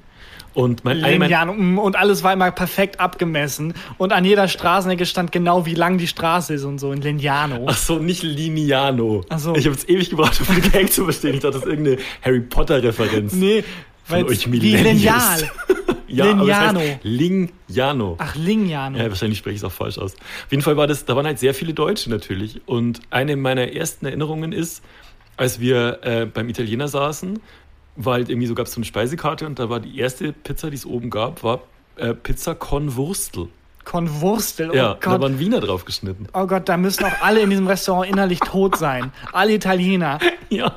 B: und mein, meiner-
A: Lineal, mm, und alles war immer perfekt abgemessen. Und an jeder Straßenecke stand genau, wie lang die Straße ist und so in Lignano.
B: Ach so, nicht Lignano.
A: Ach so.
B: Ich habe es ewig gebraucht, um den Gag zu verstehen. Ich dachte, das ist irgendeine Harry Potter-Referenz.
A: Nee, weil
B: euch.
A: Lineal. (laughs)
B: Ja,
A: Lignano.
B: das heißt Lignano.
A: Ach, Lignano.
B: Ja, wahrscheinlich spreche ich es auch falsch aus. Auf jeden Fall war das, da waren halt sehr viele Deutsche natürlich. Und eine meiner ersten Erinnerungen ist, als wir äh, beim Italiener saßen, war halt irgendwie so, gab es so eine Speisekarte und da war die erste Pizza, die es oben gab, war äh, Pizza con Wurstel.
A: Konwurstel. Oh
B: ja, da
A: Gott.
B: waren Wiener drauf geschnitten.
A: Oh Gott, da müssen auch alle in diesem Restaurant innerlich tot sein. Alle Italiener. (laughs)
B: Ja,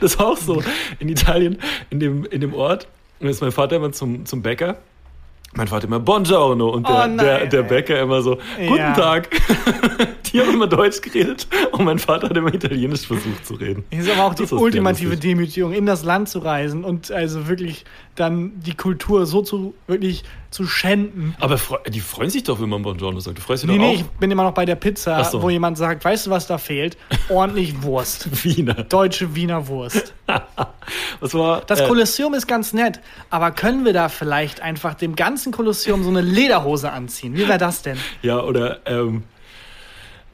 B: das war auch so. In Italien, in dem, in dem Ort, und ist mein Vater immer zum, zum Bäcker. Mein Vater immer Buongiorno und der,
A: Oh
B: der, der. Bäcker immer so, guten
A: Ja.
B: Tag. (laughs) Die haben immer Deutsch geredet und mein Vater hat immer Italienisch versucht zu reden.
A: Hier ist aber auch die
B: Das
A: ultimative. Demütigung, in das Land zu reisen und also wirklich dann die Kultur so zu wirklich zu schänden.
B: Aber die freuen sich doch, wenn man Buongiorno sagt. Du freust dich
A: Nee,
B: doch
A: nee,
B: auch.
A: ich bin immer noch bei der Pizza,
B: so.
A: wo jemand sagt, weißt du, was da fehlt? Ordentlich Wurst. (laughs)
B: Wiener.
A: Deutsche Wiener Wurst. (laughs)
B: Was war,
A: Das
B: äh,
A: Kolosseum ist ganz nett, aber können wir da vielleicht einfach dem ganzen Kolosseum so eine Lederhose anziehen? Wie wäre das denn?
B: Ja, oder ähm,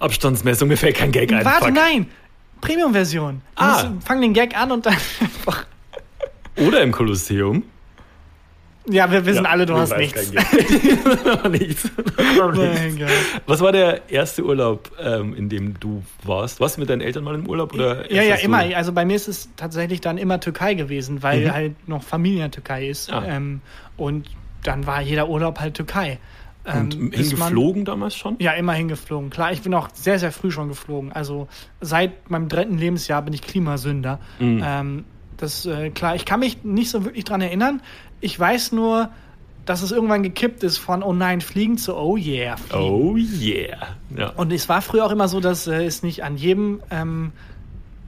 B: Abstandsmessung, mir fällt kein Gag ein.
A: Warte,
B: Fuck.
A: nein! Premium-Version.
B: Ah.
A: Fang den Gag an und dann (laughs) einfach.
B: Oder im Kolosseum.
A: Ja, wir wissen
B: Ja,
A: alle, du hast nichts. (laughs) (laughs)
B: nichts. Was war der erste Urlaub, ähm, in dem du warst? Warst du mit deinen Eltern mal im Urlaub? Oder
A: Ja, ja,
B: hast du-
A: immer. Also bei mir ist es tatsächlich dann immer Türkei gewesen, weil
B: Mhm.
A: halt noch Familie in Türkei ist.
B: Ah.
A: Ähm, und dann war jeder Urlaub halt Türkei.
B: Und
A: Ähm, bis man-
B: hingeflogen damals schon?
A: Ja, immer hingeflogen. Klar, ich bin auch sehr, sehr früh schon geflogen. Also seit meinem dritten Lebensjahr bin ich Klimasünder.
B: Mhm.
A: Ähm, das äh, klar, ich kann mich nicht so wirklich dran erinnern. Ich weiß nur, dass es irgendwann gekippt ist von oh nein, fliegen zu oh yeah. Fliegen.
B: Oh yeah. Ja.
A: Und es war früher auch immer so, dass äh, es nicht an jedem, ähm,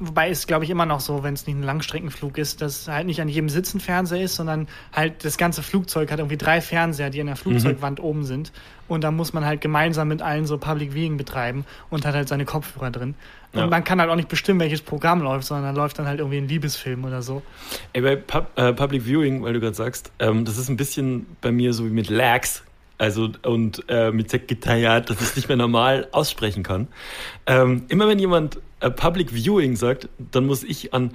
A: wobei es glaube ich immer noch so, wenn es nicht ein Langstreckenflug ist, dass halt nicht an jedem Sitz ein Fernseher ist, sondern halt das ganze Flugzeug hat irgendwie drei Fernseher, die an der Flugzeugwand oben sind. Und da muss man halt gemeinsam mit allen so Public Viewing betreiben und hat halt seine Kopfhörer drin. Und
B: Ja.
A: man kann halt auch nicht bestimmen, welches Programm läuft, sondern dann läuft dann halt irgendwie ein Liebesfilm oder so.
B: Ey, bei Pub, äh, Public Viewing, weil du gerade sagst, ähm, das ist ein bisschen bei mir so wie mit Lags. Also und äh, mit Sekretariat, dass ich es nicht mehr normal aussprechen kann. Ähm, immer wenn jemand Public Viewing sagt, dann muss ich an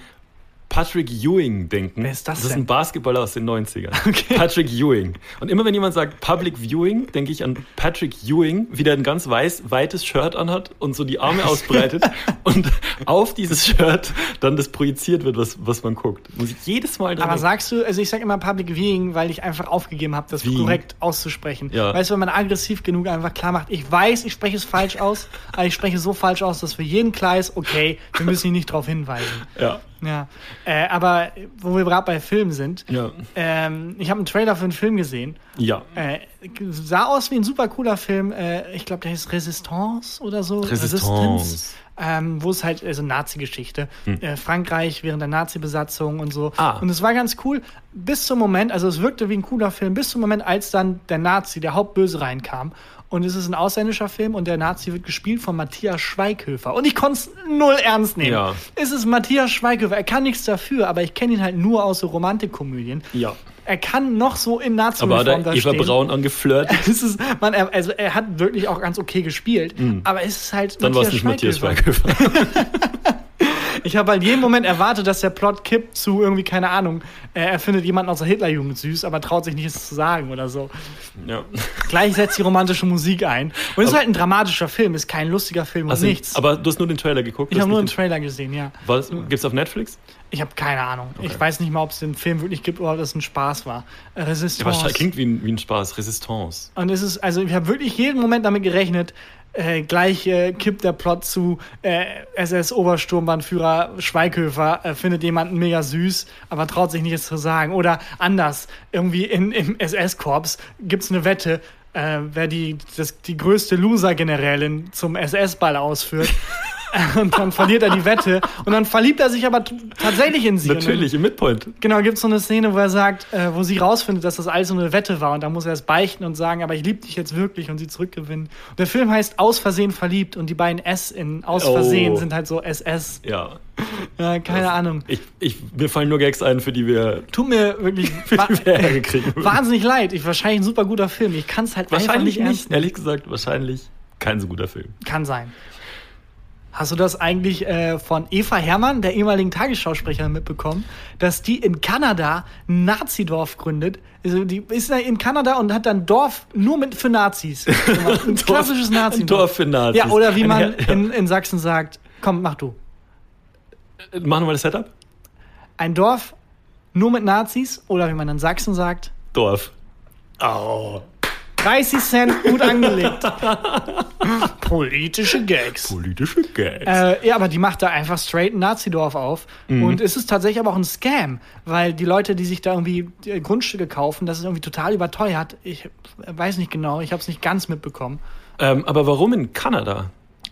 B: Patrick Ewing denken.
A: Wer ist das
B: Das ist
A: denn?
B: ein Basketballer aus den 90ern. (laughs) Patrick Ewing. Und immer wenn jemand sagt Public Viewing, denke ich an Patrick Ewing, wie der ein ganz weiß, weites Shirt anhat und so die Arme (laughs) ausbreitet und auf dieses Shirt dann das projiziert wird, was, was man guckt. Muss ich jedes Mal dran
A: Aber sagst du, also ich sage immer Public Viewing, weil ich einfach aufgegeben habe, das
B: Viewing.
A: korrekt auszusprechen.
B: Ja.
A: Weißt du, wenn man aggressiv genug einfach klar macht, ich weiß, ich spreche es falsch aus, aber ich spreche es so falsch aus, dass für jeden klar ist, okay, wir müssen ihn nicht darauf hinweisen.
B: Ja.
A: Ja. Äh, aber wo wir gerade bei Filmen sind,
B: Ja.
A: ähm, ich habe einen Trailer für einen Film gesehen.
B: Ja.
A: Äh, sah aus wie ein super cooler Film. Äh, ich glaube, der heißt Resistance oder so.
B: Resistance.
A: Ähm, wo es halt, also Nazi-Geschichte. Äh, Frankreich während der Nazi-Besatzung und so.
B: Ah.
A: Und es war ganz cool, bis zum Moment, also es wirkte wie ein cooler Film, bis zum Moment, als dann der Nazi, der Hauptböse reinkam. Und es ist ein ausländischer Film und der Nazi wird gespielt von Matthias Schweighöfer. Und ich konnte es null ernst nehmen.
B: Ja.
A: Es ist Matthias Schweighöfer. Er kann nichts dafür, aber ich kenne ihn halt nur aus so Romantikkomödien.
B: Ja.
A: Er kann noch so in
B: Aber
A: Nazi-Uniform
B: da
A: da
B: Eva
A: stehen.
B: Braun angeflirtet, (laughs)
A: Es ist, man, er, also er hat wirklich auch ganz okay gespielt, aber es ist halt
B: Mhm. dann war es nicht Matthias
A: Schweighöfer. (laughs) Ich habe halt jeden Moment erwartet, dass der Plot kippt zu irgendwie, keine Ahnung, äh, er findet jemanden aus der Hitlerjugend süß, aber traut sich nicht, es zu sagen oder so.
B: ja.
A: Gleich setzt die romantische Musik ein. Und es ist halt ein dramatischer Film, ist kein lustiger Film
B: Also,
A: und nichts.
B: Aber du hast nur den Trailer geguckt?
A: ich habe nur
B: nicht
A: Trailer gesehen, ja.
B: den- Was? Gibt's auf Netflix?
A: Ich habe keine Ahnung. Ich weiß nicht mal, ob es den Film wirklich gibt oder ob das ein Spaß war. Äh,
B: Ja,
A: Resistance.
B: wahrscheinlich klingt wie ein, wie ein Spaß. Resistance.
A: Und es ist, also ich habe wirklich jeden Moment damit gerechnet, äh, gleich äh, kippt der Plot zu, äh, SS-Obersturmbannführer Schweighöfer äh, findet jemanden mega süß, aber traut sich nicht es zu sagen. Oder anders, irgendwie in, im SS-Korps gibt es eine Wette, äh, wer die, das, die größte Loser-Generälin zum SS-Ball ausführt. (laughs) (laughs) Und dann verliert er die Wette und dann verliebt er sich aber tatsächlich in sie. Dann-
B: Natürlich, im Midpoint.
A: Genau, gibt es so eine Szene, wo er sagt, äh, wo sie rausfindet, dass das alles so eine Wette war und da muss er es beichten und sagen, aber ich liebe dich jetzt wirklich und sie zurückgewinnen. Und der Film heißt Aus Versehen verliebt und die beiden S in Aus
B: Oh.
A: Versehen sind halt so SS.
B: Ja. (laughs)
A: Ja, keine Ahnung.
B: Ich, ich, mir fallen nur Gags ein, für die wir,
A: Tut mir wirklich (laughs)
B: für die wir Ärger kriegen.
A: wahnsinnig leid. Ich wahrscheinlich ein super guter Film. Ich kann es halt einfach
B: Wahrscheinlich
A: nicht
B: nicht.
A: ernst
B: Ehrlich gesagt, wahrscheinlich kein so guter Film.
A: Kann sein. Hast du das eigentlich äh, von Eva Herrmann, der ehemaligen Tagesschausprecherin, mitbekommen, dass die in Kanada ein Nazidorf gründet? Also die ist in Kanada und hat dann ein Dorf nur mit für Nazis. (laughs) Ein klassisches
B: Ein
A: Nazidorf.
B: Dorf für Nazis.
A: Ja, oder wie
B: Ein
A: man in, in Sachsen sagt, komm, mach du.
B: Machen wir das Setup?
A: Ein Dorf nur mit Nazis oder wie man in Sachsen sagt,
B: Dorf. Oh.
A: 30 Cent gut angelegt. (laughs) Politische Gags.
B: Politische Gags.
A: Äh, ja, aber die macht da einfach straight ein Nazidorf auf.
B: Mhm.
A: Und es ist tatsächlich aber auch ein Scam, weil die Leute, die sich da irgendwie äh, Grundstücke kaufen, das ist irgendwie total überteuert. Ich weiß nicht genau, ich habe es nicht ganz mitbekommen.
B: Ähm, aber warum in Kanada?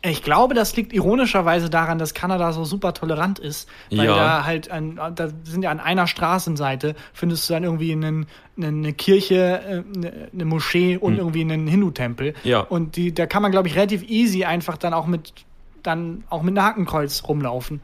A: Ich glaube, das liegt ironischerweise daran, dass Kanada so super tolerant ist, weil
B: Ja.
A: da halt an, da sind ja an einer Straßenseite findest du dann irgendwie einen, eine Kirche, äh, eine, Moschee und irgendwie einen Hindu-Tempel.
B: Ja.
A: Und die, da kann man, glaube ich, relativ easy einfach dann auch mit dann auch mit einem Hakenkreuz rumlaufen.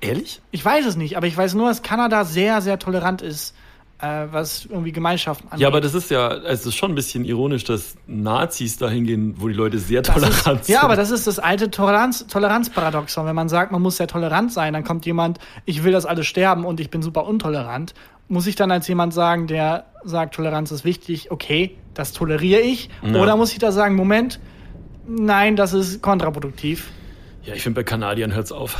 B: Ehrlich?
A: Ich weiß es nicht, aber ich weiß nur, dass Kanada sehr, sehr tolerant ist, äh, was irgendwie Gemeinschaften angeht.
B: Ja, aber das ist ja, es ist schon ein bisschen ironisch, dass Nazis dahin gehen, wo die Leute sehr
A: Das
B: tolerant
A: ist,
B: sind.
A: ja, aber das ist das alte Toleranz, Toleranzparadoxon. Wenn man sagt, man muss sehr tolerant sein, dann kommt jemand, ich will, dass alle sterben und ich bin super untolerant. Muss ich dann als jemand sagen, der sagt, Toleranz ist wichtig, okay, das toleriere ich?
B: Ja.
A: Oder muss ich da sagen, Moment, nein, das ist kontraproduktiv?
B: Ja, ich finde, bei Kanadiern hört's auf.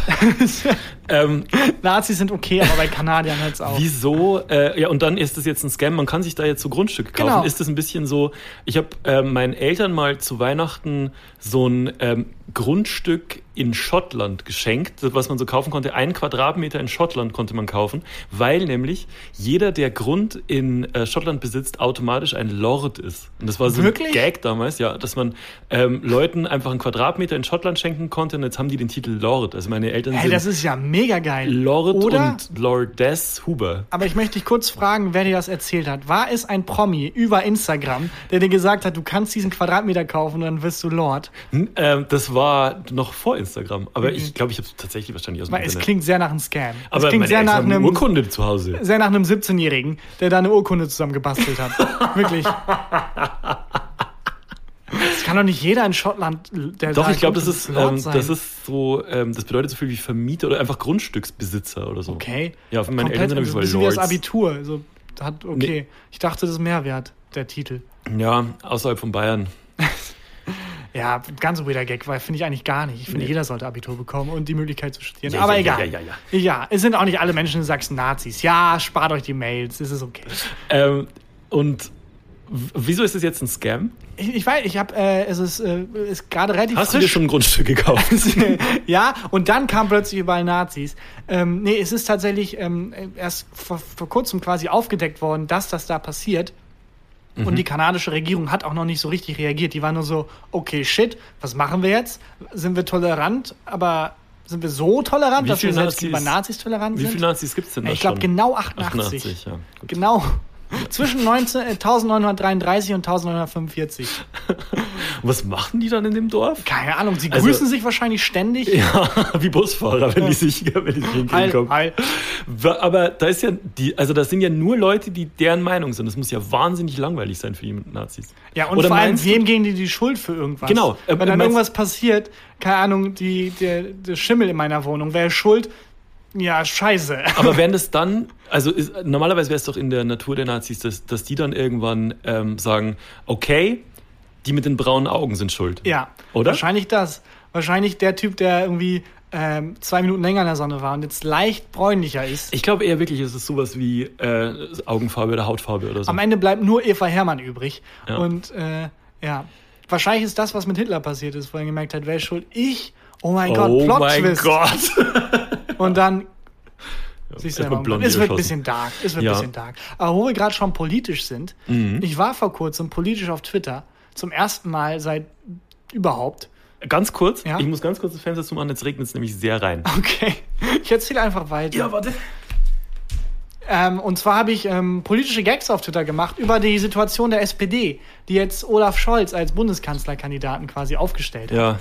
B: (laughs) ähm,
A: Nazis sind okay, aber bei Kanadiern hört es auf.
B: wieso? Äh, ja, und dann ist es jetzt ein Scam. Man kann sich da jetzt so Grundstücke kaufen.
A: Genau.
B: Ist das ein bisschen so? Ich habe äh, meinen Eltern mal zu Weihnachten so ein ähm, Grundstück in Schottland geschenkt, was man so kaufen konnte. Einen Quadratmeter in Schottland konnte man kaufen, weil nämlich jeder, der Grund in äh, Schottland besitzt, automatisch ein Lord ist. Und das war so
A: Wirklich?
B: ein Gag damals, ja, dass man ähm, Leuten einfach einen Quadratmeter in Schottland schenken konnte und jetzt haben die den Titel Lord. Also meine Eltern
A: Hey,
B: sind
A: das ist ja mega geil.
B: Lord
A: Oder?
B: und Lordess Huber.
A: Aber ich möchte dich kurz fragen, wer dir das erzählt hat. War es ein Promi über Instagram, der dir gesagt hat, du kannst diesen Quadratmeter kaufen und dann wirst du Lord?
B: Hm, ähm, das war noch vor Instagram, aber ich glaube, ich habe es tatsächlich wahrscheinlich aus dem
A: Weil es
B: Internet.
A: klingt sehr nach einem Scam. Es
B: aber
A: klingt
B: meine
A: sehr
B: Eltern
A: nach
B: haben eine
A: einem
B: Urkunde zu Hause.
A: sehr nach einem 17-Jährigen, der da eine Urkunde zusammen gebastelt hat. (laughs) Wirklich. Das kann doch nicht jeder in Schottland, der
B: Doch,
A: da
B: ich glaube, das ist,
A: Lord
B: ähm,
A: sein.
B: das ist so, ähm, das bedeutet so viel wie Vermieter oder einfach Grundstücksbesitzer oder so.
A: Okay.
B: Ja, für meine
A: Komplett,
B: Eltern sind
A: also ein
B: jeden
A: bisschen wie das
B: Lords.
A: Abitur. So, hat, okay. Ich dachte, das ist mehr wert, der Titel.
B: Ja, außerhalb von Bayern. (laughs)
A: Ja, ganz weirder Gag, weil finde ich eigentlich gar nicht. Ich finde,
B: Nee.
A: jeder sollte Abitur bekommen und die Möglichkeit zu studieren.
B: Ja,
A: Aber
B: ja,
A: egal.
B: ja, ja, ja.
A: Ja, es sind auch nicht alle Menschen in Sachsen Nazis. Ja, spart euch die Mails, es ist okay.
B: Ähm, und wieso ist es jetzt ein Scam?
A: Ich, ich weiß, ich habe, äh, es ist, äh, ist gerade relativ
B: Hast du dir
A: frisch.
B: schon ein Grundstück gekauft? (laughs)
A: ja, und dann kamen plötzlich überall Nazis. Ähm, nee, es ist tatsächlich ähm, erst vor, vor kurzem quasi aufgedeckt worden, dass das da passiert.
B: Mhm.
A: Und die kanadische Regierung hat auch noch nicht so richtig reagiert. Die war nur so, okay, shit, was machen wir jetzt? Sind wir tolerant, aber sind wir so tolerant,
B: Wie
A: dass wir selbst
B: Nazis-
A: gegenüber Nazis tolerant
B: Wie
A: sind?
B: viele Nazis gibt es denn da
A: ich glaube genau 88.
B: 88, ja.
A: Genau. Zwischen 19, äh, 1933 und 1945.
B: Und was machen die dann in dem Dorf?
A: Keine Ahnung, sie
B: Also-
A: grüßen sich wahrscheinlich ständig.
B: Ja, (laughs) wie Busfahrer, wenn die sich, wenn die sich
A: Heil, heil.
B: Aber da ist ja die, also das sind ja nur Leute, die deren Meinung sind. Das muss ja wahnsinnig langweilig sein für die Nazis.
A: Ja, und
B: Oder
A: vor allem, wem gehen die die Schuld für irgendwas?
B: Genau.
A: Wenn
B: Äh,
A: dann
B: meinst-
A: irgendwas passiert, keine Ahnung, die, der, der Schimmel in meiner Wohnung, wer ist schuld? Ja, scheiße.
B: Aber wären (laughs) das dann, also ist, normalerweise wäre es doch in der Natur der Nazis, dass, dass die dann irgendwann ähm, sagen, okay, die mit den braunen Augen sind schuld.
A: Ja,
B: Oder?
A: wahrscheinlich das. Wahrscheinlich der Typ, der irgendwie ähm, zwei Minuten länger in der Sonne war und jetzt leicht bräunlicher ist.
B: Ich glaube eher wirklich, es ist sowas wie äh, Augenfarbe oder Hautfarbe oder so.
A: Am Ende bleibt nur Eva Hermann übrig.
B: Ja.
A: Und äh, ja, wahrscheinlich ist das, was mit Hitler passiert ist, wo er gemerkt hat, wer ist schuld? Ich? Oh mein Gott,
B: oh
A: Plot
B: mein
A: Twist.
B: Gott. (laughs)
A: Und dann. Siehst du, ja, es wird ein bisschen dark. Es wird
B: Ja.
A: bisschen dark. Aber wo wir gerade schon politisch sind,
B: Mhm.
A: ich war vor kurzem politisch auf Twitter. Zum ersten Mal seit überhaupt.
B: Ganz kurz,
A: Ja?
B: ich muss ganz kurz das Fenster zumachen, jetzt regnet es nämlich sehr rein.
A: Okay. (laughs) Ich erzähle einfach weiter.
B: warte.
A: Ähm, und zwar habe ich ähm, politische Gags auf Twitter gemacht über die Situation der SPD, die jetzt Olaf Scholz als Bundeskanzlerkandidaten quasi aufgestellt hat.
B: Ja,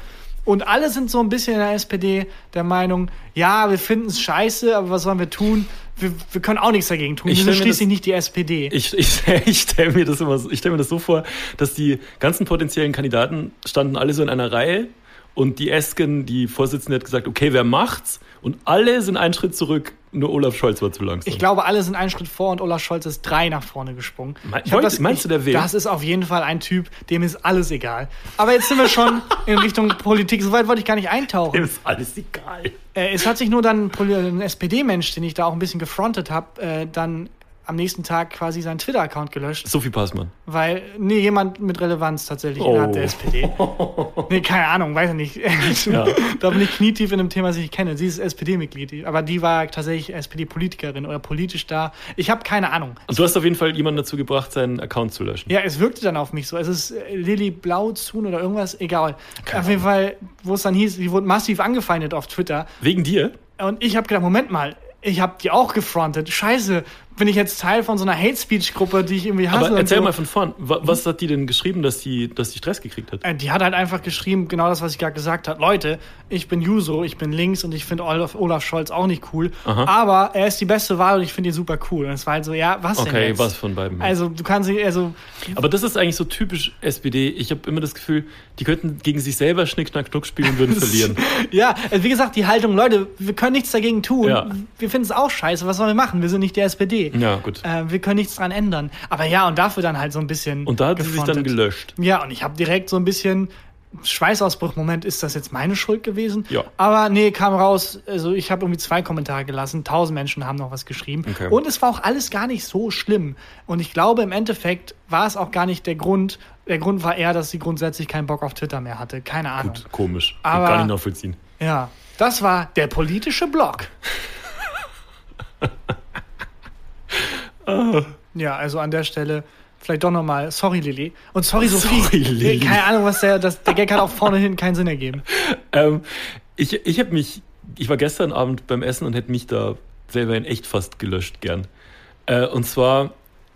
A: Und alle sind so ein bisschen in der SPD der Meinung, ja, wir finden es scheiße, aber was sollen wir tun? Wir, wir können auch nichts dagegen tun.
B: Ich
A: wir sind
B: stell mir
A: schließlich
B: das-
A: nicht die SPD.
B: ich, ich, (laughs) ich stelle mir das immer so, ich stelle mir das so vor, dass die ganzen potenziellen Kandidaten standen alle so in einer Reihe und die Esken, die Vorsitzende, hat gesagt, okay, wer macht's? Und alle sind einen Schritt zurück, nur Olaf Scholz war zu langsam.
A: Ich glaube, alle sind einen Schritt vor und Olaf Scholz ist drei nach vorne gesprungen.
B: Me- wollt- meinst du, der will?
A: Das ist auf jeden Fall ein Typ, dem ist alles egal. Aber jetzt sind wir schon in Richtung (laughs) Politik. Soweit wollte ich gar nicht eintauchen.
B: Dem ist alles egal.
A: Äh, es hat sich nur dann ein ein SPD-Mensch, den ich da auch ein bisschen gefrontet habe, äh, dann am nächsten Tag quasi seinen Twitter-Account gelöscht.
B: Sophie Passmann.
A: Weil, nee, jemand mit Relevanz tatsächlich
B: Oh.
A: innerhalb der SPD. (laughs) Nee, keine Ahnung, weiß ich nicht.
B: Ja. (laughs)
A: da bin ich knietief in einem Thema, das ich kenne. Sie ist SPD-Mitglied, aber die war tatsächlich SPD-Politikerin oder politisch da. Ich habe keine Ahnung.
B: Und du hast auf jeden Fall jemanden dazu gebracht, seinen Account zu löschen.
A: Ja, es wirkte dann auf mich so. Es ist äh, Lilly Blauzun oder irgendwas, egal. auf jeden Fall, wo es dann hieß, die wurde massiv angefeindet auf Twitter.
B: Wegen dir?
A: Und ich habe gedacht, Moment mal, ich habe die auch gefrontet. Scheiße, bin ich jetzt Teil von so einer Hate-Speech-Gruppe, die ich irgendwie hasse.
B: Aber erzähl
A: so.
B: mal von vorn. Wa- Was hat die denn geschrieben, dass die, dass die Stress gekriegt hat?
A: Äh, Die hat halt einfach geschrieben, genau das, was ich gerade gesagt habe. Leute, ich bin Juso, ich bin links und ich finde Olaf, Olaf Scholz auch nicht cool.
B: Aha.
A: Aber er ist die beste Wahl und ich finde ihn super cool. Und es war halt so, ja, was denn
B: Okay, was von beiden?
A: Also, du kannst nicht, also,
B: Aber das ist eigentlich so typisch SPD. Ich habe immer das Gefühl, die könnten gegen sich selber Schnick, Schnack, Schnuck spielen und würden (laughs) verlieren.
A: ja, also wie gesagt, die Haltung, Leute, wir können nichts dagegen tun.
B: Ja.
A: Wir finden es auch scheiße. Was sollen wir machen? Wir sind nicht die SPD.
B: Ja, gut.
A: Äh, wir können nichts dran ändern. Aber ja, und dafür dann halt so ein bisschen.
B: Und da hat sie sich dann
A: gefrontet.
B: gelöscht.
A: Ja, und ich habe direkt so ein bisschen Schweißausbruch. Moment, ist das jetzt meine Schuld gewesen?
B: Ja.
A: Aber nee, kam raus. Also ich habe irgendwie zwei Kommentare gelassen. Tausend Menschen haben noch was geschrieben.
B: Okay.
A: Und es war auch alles gar nicht so schlimm. Und ich glaube, im Endeffekt war es auch gar nicht der Grund. Der Grund war eher, dass sie grundsätzlich keinen Bock auf Twitter mehr hatte. Keine Ahnung.
B: Gut, komisch.
A: Aber-
B: Kann nicht nachvollziehen.
A: Ja, das war der politische Blog. Ja, also an der Stelle vielleicht doch nochmal, sorry Lilly. Und sorry Sophie.
B: Sorry, Lilly.
A: Keine Ahnung, was der, das, der Gag hat auch vorne hin keinen Sinn ergeben.
B: Ähm, ich ich habe mich, ich war gestern Abend beim Essen und hätte mich da selber in echt fast gelöscht gern. Äh, und zwar,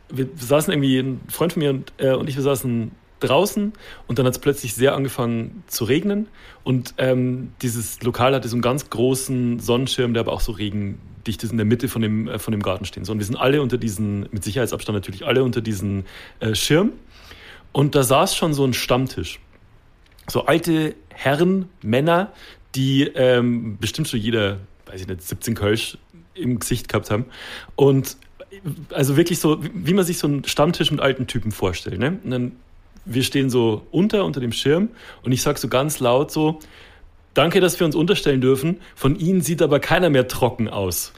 B: wir saßen irgendwie, ein Freund von mir und, äh, und ich, wir saßen draußen und dann hat es plötzlich sehr angefangen zu regnen und ähm, dieses Lokal hatte so einen ganz großen Sonnenschirm, der aber auch so regendicht ist in der Mitte von dem, äh, von dem Garten stehen. So, und wir sind alle unter diesen, mit Sicherheitsabstand natürlich, alle unter diesen äh, Schirm und da saß schon so ein Stammtisch. so alte Herren, Männer, die ähm, bestimmt schon jeder, weiß ich nicht, 17 Kölsch im Gesicht gehabt haben. Und also wirklich so, wie man sich so einen Stammtisch mit alten Typen vorstellt. Ne? Und dann, wir stehen so unter, unter dem Schirm und ich sag so ganz laut so, danke, dass wir uns unterstellen dürfen. Von Ihnen sieht aber keiner mehr trocken aus.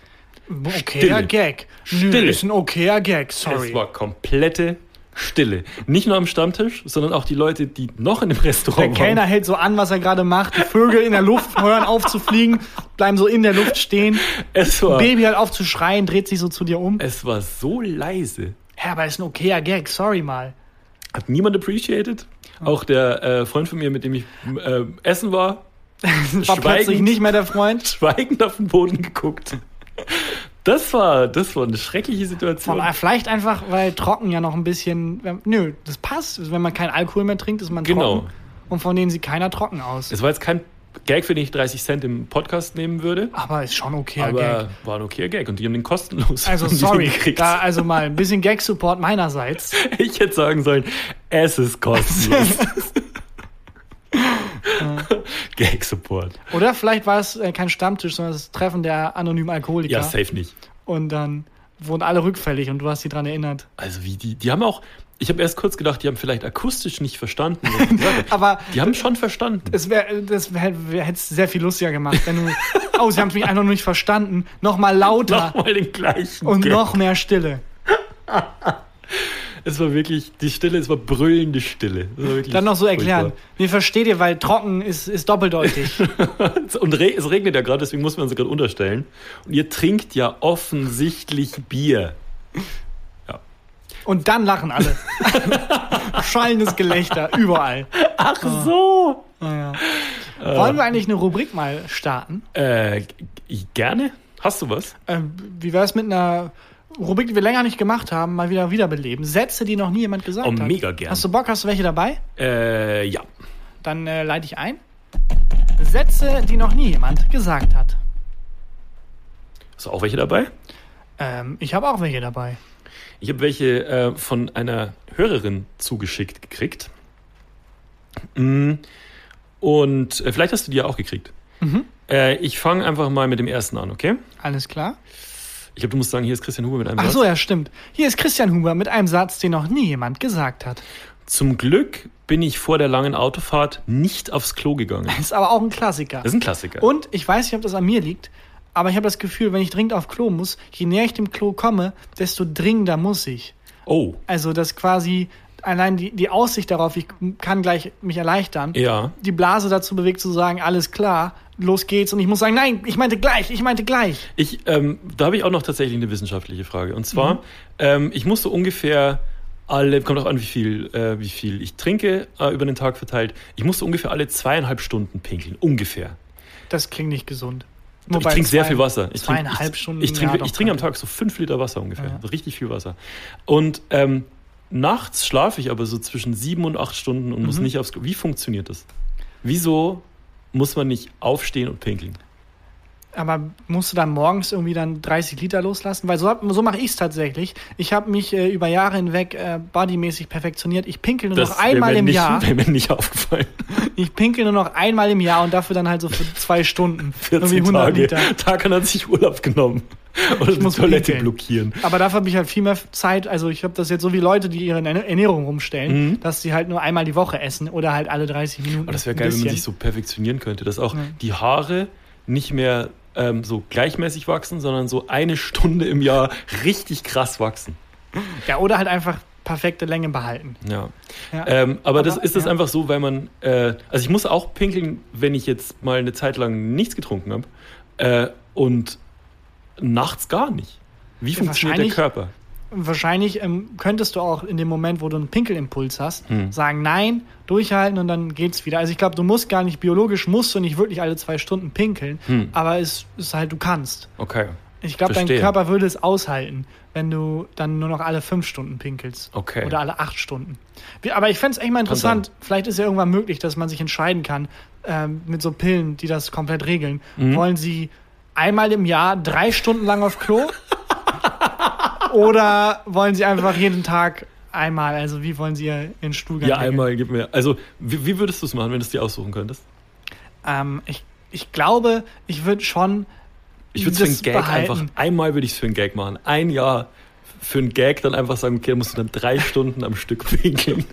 A: Okayer
B: Stille.
A: Gag. Nö,
B: Stille.
A: ist ein okayer Gag, sorry.
B: Es war komplette Stille. Nicht nur am Stammtisch, sondern auch die Leute, die noch in dem
A: Der
B: Restaurant
A: Kellner
B: waren.
A: hält so an, was er gerade macht. Die Vögel in der Luft hören auf zu fliegen, bleiben so in der Luft stehen.
B: Es war,
A: Baby hört auf zu schreien, dreht sich so zu dir um.
B: es war so leise.
A: Ja, aber ist ein okayer Gag, sorry mal.
B: Hat niemand appreciated. Auch der äh, Freund von mir, mit dem ich äh, essen war, (laughs)
A: War plötzlich nicht mehr der Freund.
B: schweigend auf den Boden geguckt. Das war, das war eine schreckliche Situation.
A: Aber vielleicht einfach, weil trocken ja noch ein bisschen. Nö, das passt. Wenn man keinen Alkohol mehr trinkt, ist man
B: Genau.
A: trocken. Und von denen sieht keiner trocken aus.
B: Es war jetzt kein Gag, für den ich 30 Cent im Podcast nehmen würde.
A: aber ist schon okay,
B: aber
A: Gag.
B: war ein okayer Gag und die haben den kostenlos.
A: Also (laughs) sorry, da also mal ein bisschen Gag-Support meinerseits. (laughs)
B: Ich hätte sagen sollen, es ist kostenlos. (laughs) Gag-Support.
A: Oder vielleicht war es äh, kein Stammtisch, sondern das Treffen der anonymen Alkoholiker.
B: Ja, safe nicht.
A: Und dann wurden alle rückfällig und du hast sie dran erinnert.
B: Also wie die, die haben auch, ich habe erst kurz gedacht, die haben vielleicht akustisch nicht verstanden. (laughs)
A: Aber
B: die haben schon verstanden.
A: es wäre das wär, wär, hätte es sehr viel lustiger gemacht, wenn du. (laughs) Oh, sie haben mich einfach nur nicht verstanden. Nochmal lauter
B: Nochmal den gleichen
A: und
B: Gag.
A: noch mehr Stille. (laughs)
B: Es war wirklich, die Stille, es war brüllende Stille. Es war
A: Dann noch so erklären.
B: furchtbar.
A: Nee, versteht ihr, weil trocken ist, ist doppeldeutig.
B: Und re es regnet ja gerade, deswegen muss man uns gerade unterstellen. Und ihr trinkt ja offensichtlich Bier.
A: Und dann lachen alle. (laughs) Schallendes Gelächter, überall.
B: Ach so.
A: Naja. Wollen wir eigentlich eine Rubrik mal starten?
B: Äh, gerne? Hast du was?
A: Ähm, wie wäre es mit einer Rubrik, die wir länger nicht gemacht haben, mal wieder wiederbeleben? Sätze, die noch nie jemand gesagt
B: Oh,
A: hat.
B: mega gern.
A: Hast du Bock? Hast du welche dabei?
B: Äh, ja.
A: Dann äh, leite ich ein. Sätze, die noch nie jemand gesagt hat.
B: Hast du auch welche dabei?
A: Ähm, ich habe auch welche dabei.
B: Ich habe welche äh, von einer Hörerin zugeschickt gekriegt. Mm, Und äh, vielleicht hast du die ja auch gekriegt.
A: Mhm.
B: Äh, ich fange einfach mal mit dem ersten an, okay?
A: Alles klar?
B: Ich glaube, du musst sagen, hier ist Christian Huber mit einem
A: Ach
B: Satz.
A: so, ja, stimmt. Hier ist Christian Huber mit einem Satz, den noch nie jemand gesagt hat.
B: Zum Glück bin ich vor der langen Autofahrt nicht aufs Klo gegangen.
A: Ist aber auch ein Klassiker.
B: Das ist ein Klassiker.
A: Und ich weiß nicht, ob das an mir liegt, aber ich habe das Gefühl, wenn ich dringend auf Klo muss, je näher ich dem Klo komme, desto dringender muss ich.
B: oh,
A: Also, dass quasi allein die, die Aussicht darauf, ich kann gleich mich erleichtern,
B: ja.
A: die Blase dazu bewegt zu sagen, alles klar, los geht's. Und ich muss sagen, nein, ich meinte gleich, ich meinte gleich.
B: Ich, ähm, da habe ich auch noch tatsächlich eine wissenschaftliche Frage. Und
A: Mhm.
B: zwar, ähm, ich muss so ungefähr alle, kommt auch an, wie viel, äh, wie viel ich trinke äh, über den Tag verteilt. Ich muss so ungefähr alle zweieinhalb Stunden pinkeln. Ungefähr.
A: Das klingt nicht gesund.
B: Ich trinke sehr viel Wasser. Ich trinke,
A: zweieinhalb
B: ich,
A: Stunden,
B: Ich trinke,
A: ja,
B: ich trinke am. Tag so fünf Liter Wasser ungefähr.
A: Ja.
B: Richtig viel Wasser. Und ähm, nachts schlafe ich aber so zwischen sieben und acht Stunden und
A: Mhm.
B: muss nicht aufs. Wie funktioniert das? Wieso muss man nicht aufstehen und pinkeln?
A: Aber musst du dann morgens irgendwie dann 30 Liter loslassen? Weil so, hab- so mache ich es tatsächlich. Ich habe mich äh, über Jahre hinweg äh, bodymäßig perfektioniert. Ich pinkel nur noch
B: wär
A: einmal im
B: nicht,
A: Jahr.
B: Wäre mir nicht aufgefallen. (laughs)
A: Ich pinkel nur noch einmal im Jahr und dafür dann halt so für zwei Stunden. (laughs)
B: 14
A: Irgendwie 100
B: Tage.
A: Liter.
B: Takan hat sich Urlaub genommen. Oder die
A: muss
B: Toilette
A: pinkeln.
B: blockieren.
A: Aber dafür habe ich halt viel mehr Zeit. Also ich habe das jetzt so wie Leute, die ihre Ernährung rumstellen,
B: Mhm.
A: dass sie halt nur einmal die Woche essen oder halt alle 30 Minuten.
B: Aber das wäre geil, wenn man sich so perfektionieren könnte, dass auch
A: Ja.
B: die Haare nicht mehr ähm, so gleichmäßig wachsen, sondern so eine Stunde im Jahr richtig krass wachsen.
A: Ja, oder halt einfach perfekte Länge behalten.
B: Ja.
A: Ja.
B: Ähm, aber, das ist das
A: ja.
B: einfach so, weil man, äh, also ich muss auch pinkeln, wenn ich jetzt mal eine Zeit lang nichts getrunken habe äh, und nachts gar nicht. Wie
A: Ja,
B: funktioniert der Körper?
A: Wahrscheinlich ähm, könntest du auch in dem Moment, wo du einen Pinkelimpuls hast,
B: Hm.
A: sagen nein, durchhalten und dann geht's wieder. Also ich glaube, du musst gar nicht biologisch, musst du nicht wirklich alle zwei Stunden pinkeln,
B: Hm.
A: aber es ist halt, du kannst.
B: Okay,
A: Ich glaube, dein. Körper würde es aushalten, wenn du dann nur noch alle fünf Stunden pinkelst.
B: okay.
A: Oder alle acht Stunden. Aber ich fände es echt mal interessant. Vielleicht ist ja irgendwann möglich, dass man sich entscheiden kann, ähm, mit so Pillen, die das komplett regeln.
B: Mhm.
A: Wollen sie einmal im Jahr drei Stunden lang auf Klo? (laughs) oder wollen sie einfach jeden Tag Einmal, also wie wollen Sie Ihren Stuhlgang?
B: Ja, einmal gib mir. Also, wie, wie würdest du es machen, wenn du es dir aussuchen könntest?
A: Ähm, ich, ich glaube, ich würde schon.
B: Ich würde es für einen Gag
A: behalten.
B: einfach. Einmal würde ich es für einen Gag machen. Ein Jahr für einen Gag dann einfach sagen, okay, da musst du dann drei Stunden am Stück (laughs) pinkeln.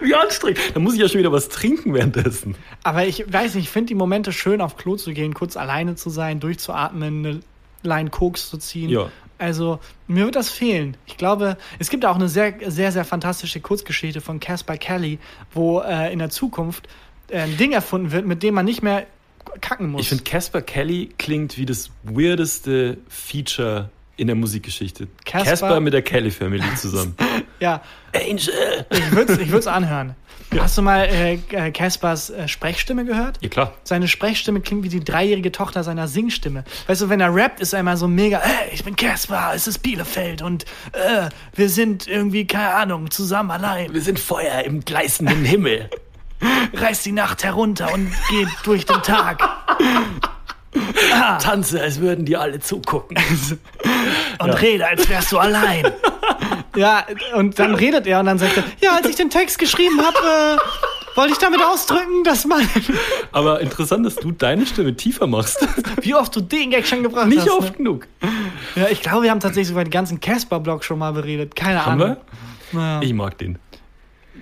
B: Wie anstrengend. Da muss ich ja schon wieder was trinken währenddessen.
A: Aber ich weiß nicht, ich finde die Momente schön, auf Klo zu gehen, kurz alleine zu sein, durchzuatmen, eine Line Koks zu ziehen.
B: Ja.
A: Also, mir wird das fehlen. Ich glaube, es gibt auch eine sehr, sehr, sehr fantastische Kurzgeschichte von Caspar Kelly, wo äh, in der Zukunft äh, ein Ding erfunden wird, mit dem man nicht mehr kacken muss.
B: Ich finde, Casper Kelly klingt wie das weirdeste Feature in der Musikgeschichte.
A: Casper-
B: mit der Kelly Family zusammen. (laughs)
A: ja,
B: Angel!
A: ich würde es ich würd's anhören. Hast du mal äh, äh, Caspars äh, Sprechstimme gehört?
B: Ja, klar.
A: Seine Sprechstimme klingt wie die dreijährige Tochter seiner Singstimme. Weißt du, wenn er rappt, ist er immer so mega, hey, ich bin Caspar, es ist Bielefeld und äh, wir sind irgendwie, keine Ahnung, zusammen allein.
B: Wir sind Feuer im gleißenden Himmel. (laughs)
A: Reiß die Nacht herunter und geht durch den Tag. (laughs) (laughs)
B: Tanze, als würden die alle zugucken. (laughs)
A: Und rede, als wärst du allein. (laughs) ja, und dann redet er und dann sagt er, ja, als ich den Text geschrieben habe, äh, wollte ich damit ausdrücken, dass man,
B: Aber interessant, dass du deine Stimme tiefer machst.
A: wie oft du den Gag schon gebracht
B: Nicht
A: hast.
B: oft
A: Ne?
B: genug.
A: Ja, ich glaube, wir haben tatsächlich sogar den ganzen Casper-Blog schon mal beredet. Keine
B: Haben
A: Ahnung.
B: wir?
A: Naja.
B: Ich mag den.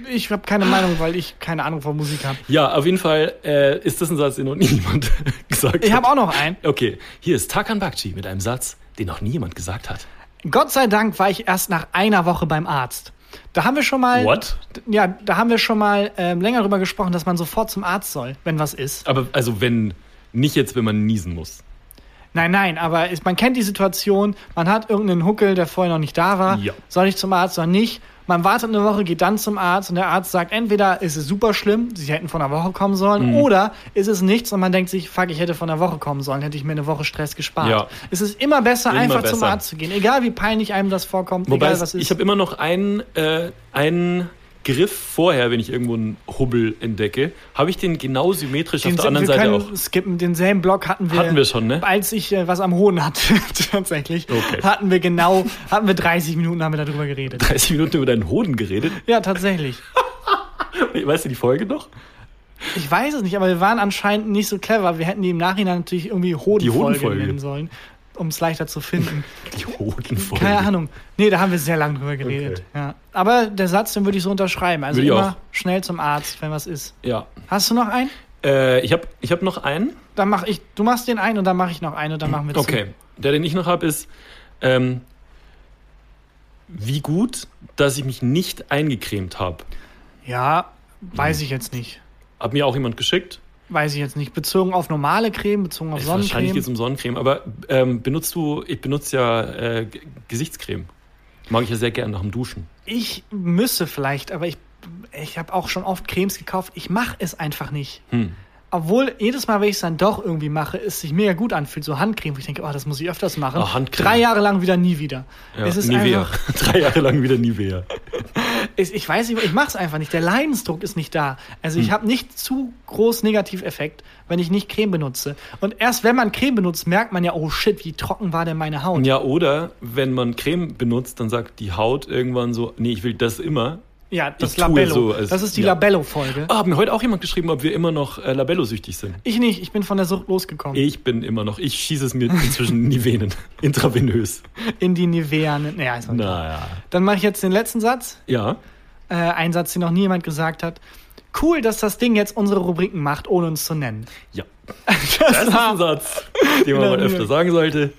A: Ich habe keine Meinung, weil ich keine Ahnung von Musik habe.
B: Ja, auf jeden Fall äh, ist das ein Satz, den noch (laughs) nie jemand gesagt
A: Ich
B: hat.
A: habe auch noch einen.
B: Okay, hier ist Takan Bakci mit einem Satz, den noch nie jemand gesagt hat.
A: Gott sei Dank war ich erst nach einer Woche beim Arzt. Da haben wir schon mal.
B: What?
A: Ja, da haben wir schon mal ähm, länger drüber gesprochen, dass man sofort zum Arzt soll, wenn was ist.
B: Aber also wenn, nicht jetzt, wenn man niesen muss.
A: Nein, nein, aber ist, man kennt die Situation, man hat irgendeinen Huckel, der vorher noch nicht da war.
B: Ja.
A: Soll ich zum Arzt oder nicht? Man wartet eine Woche, geht dann zum Arzt und der Arzt sagt, entweder ist es super schlimm, sie hätten vor einer Woche kommen sollen,
B: Mhm.
A: oder ist es nichts und man denkt sich, fuck, ich hätte vor einer Woche kommen sollen, hätte ich mir eine Woche Stress gespart.
B: Ja.
A: Es ist immer besser,
B: Immer
A: einfach zum
B: besser.
A: Arzt zu gehen, egal wie peinlich einem das vorkommt,
B: Wobei
A: egal
B: es,
A: was ist.
B: ich habe immer noch einen, äh, einen Griff vorher, wenn ich irgendwo einen Hubbel entdecke, habe ich den genau symmetrisch auf
A: Den-
B: der anderen Seite auch.
A: skippen. Denselben Block hatten wir.
B: Hatten wir schon, ne?
A: Als ich äh, was am Hoden hatte, (laughs) tatsächlich.
B: Okay.
A: Hatten wir genau, hatten wir 30 Minuten haben wir darüber geredet.
B: 30 Minuten über deinen Hoden geredet.
A: Ja, tatsächlich. (laughs)
B: Weißt du die Folge noch?
A: Ich weiß es nicht, aber wir waren anscheinend nicht so clever. Wir hätten die im Nachhinein natürlich irgendwie Hodenfolge,
B: Hodenfolge.
A: nennen sollen, um es leichter zu finden. (laughs)
B: Die Hodenfolge.
A: Keine Ahnung. Nee, da haben wir sehr lange drüber geredet.
B: Okay.
A: Ja. Aber der Satz, den würde ich so unterschreiben. Also
B: Würde
A: immer schnell zum Arzt, wenn was ist.
B: Ja.
A: Hast du noch einen?
B: Äh, ich habe ich hab noch einen.
A: Dann mach ich, du machst den einen und dann mache ich noch einen und dann machen wir zu.
B: Okay. Der, den ich noch habe, ist, ähm, wie gut, dass ich mich nicht eingecremt habe.
A: Ja, weiß ich jetzt nicht.
B: Hat mir auch jemand geschickt.
A: Weiß ich jetzt nicht. Bezogen auf normale Creme, bezogen auf
B: Wahrscheinlich
A: Sonnencreme.
B: geht es um Sonnencreme, aber ähm, benutzt du, ich benutze ja äh, Gesichtscreme. Mag ich ja sehr gern nach dem Duschen.
A: Ich müsste vielleicht, aber ich, ich habe auch schon oft Cremes gekauft. Ich mache es einfach nicht.
B: Hm.
A: Obwohl jedes Mal, wenn ich es dann doch irgendwie mache, es sich mega gut anfühlt. So Handcreme, wo ich denke, oh, das muss ich öfters machen.
B: Ah, Handcreme.
A: Drei Jahre lang wieder nie wieder.
B: Ja,
A: es ist
B: Nivea.
A: einfach, (laughs)
B: Drei Jahre lang wieder Nivea. (laughs)
A: ich, ich weiß nicht, ich mache es einfach nicht. Der Leidensdruck ist nicht da. Also
B: Hm.
A: ich habe nicht zu groß Negativeffekt, wenn ich nicht Creme benutze. Und erst wenn man Creme benutzt, merkt man ja, oh shit, wie trocken war denn meine Haut.
B: Ja, oder wenn man Creme benutzt, dann sagt die Haut irgendwann so, nee, ich will das immer.
A: Ja, das Labello.
B: so, als-
A: das ist die
B: ja.
A: Labello-Folge.
B: Ah, hat mir heute auch jemand geschrieben, ob wir immer noch äh, Labello-süchtig sind.
A: Ich nicht, ich bin von der Sucht losgekommen.
B: Ich bin immer noch, ich schieße es mir inzwischen in die Venen, (laughs) intravenös.
A: In die Nivea. Naja, ist okay.
B: Naja.
A: Dann mache ich jetzt den letzten Satz.
B: Ja,
A: Äh, ein Satz, den noch nie jemand gesagt hat. Cool, dass das Ding jetzt unsere Rubriken macht, ohne uns zu nennen.
B: ja. (laughs) Das ist ein Satz, den man mal
A: Genau.
B: öfter sagen sollte.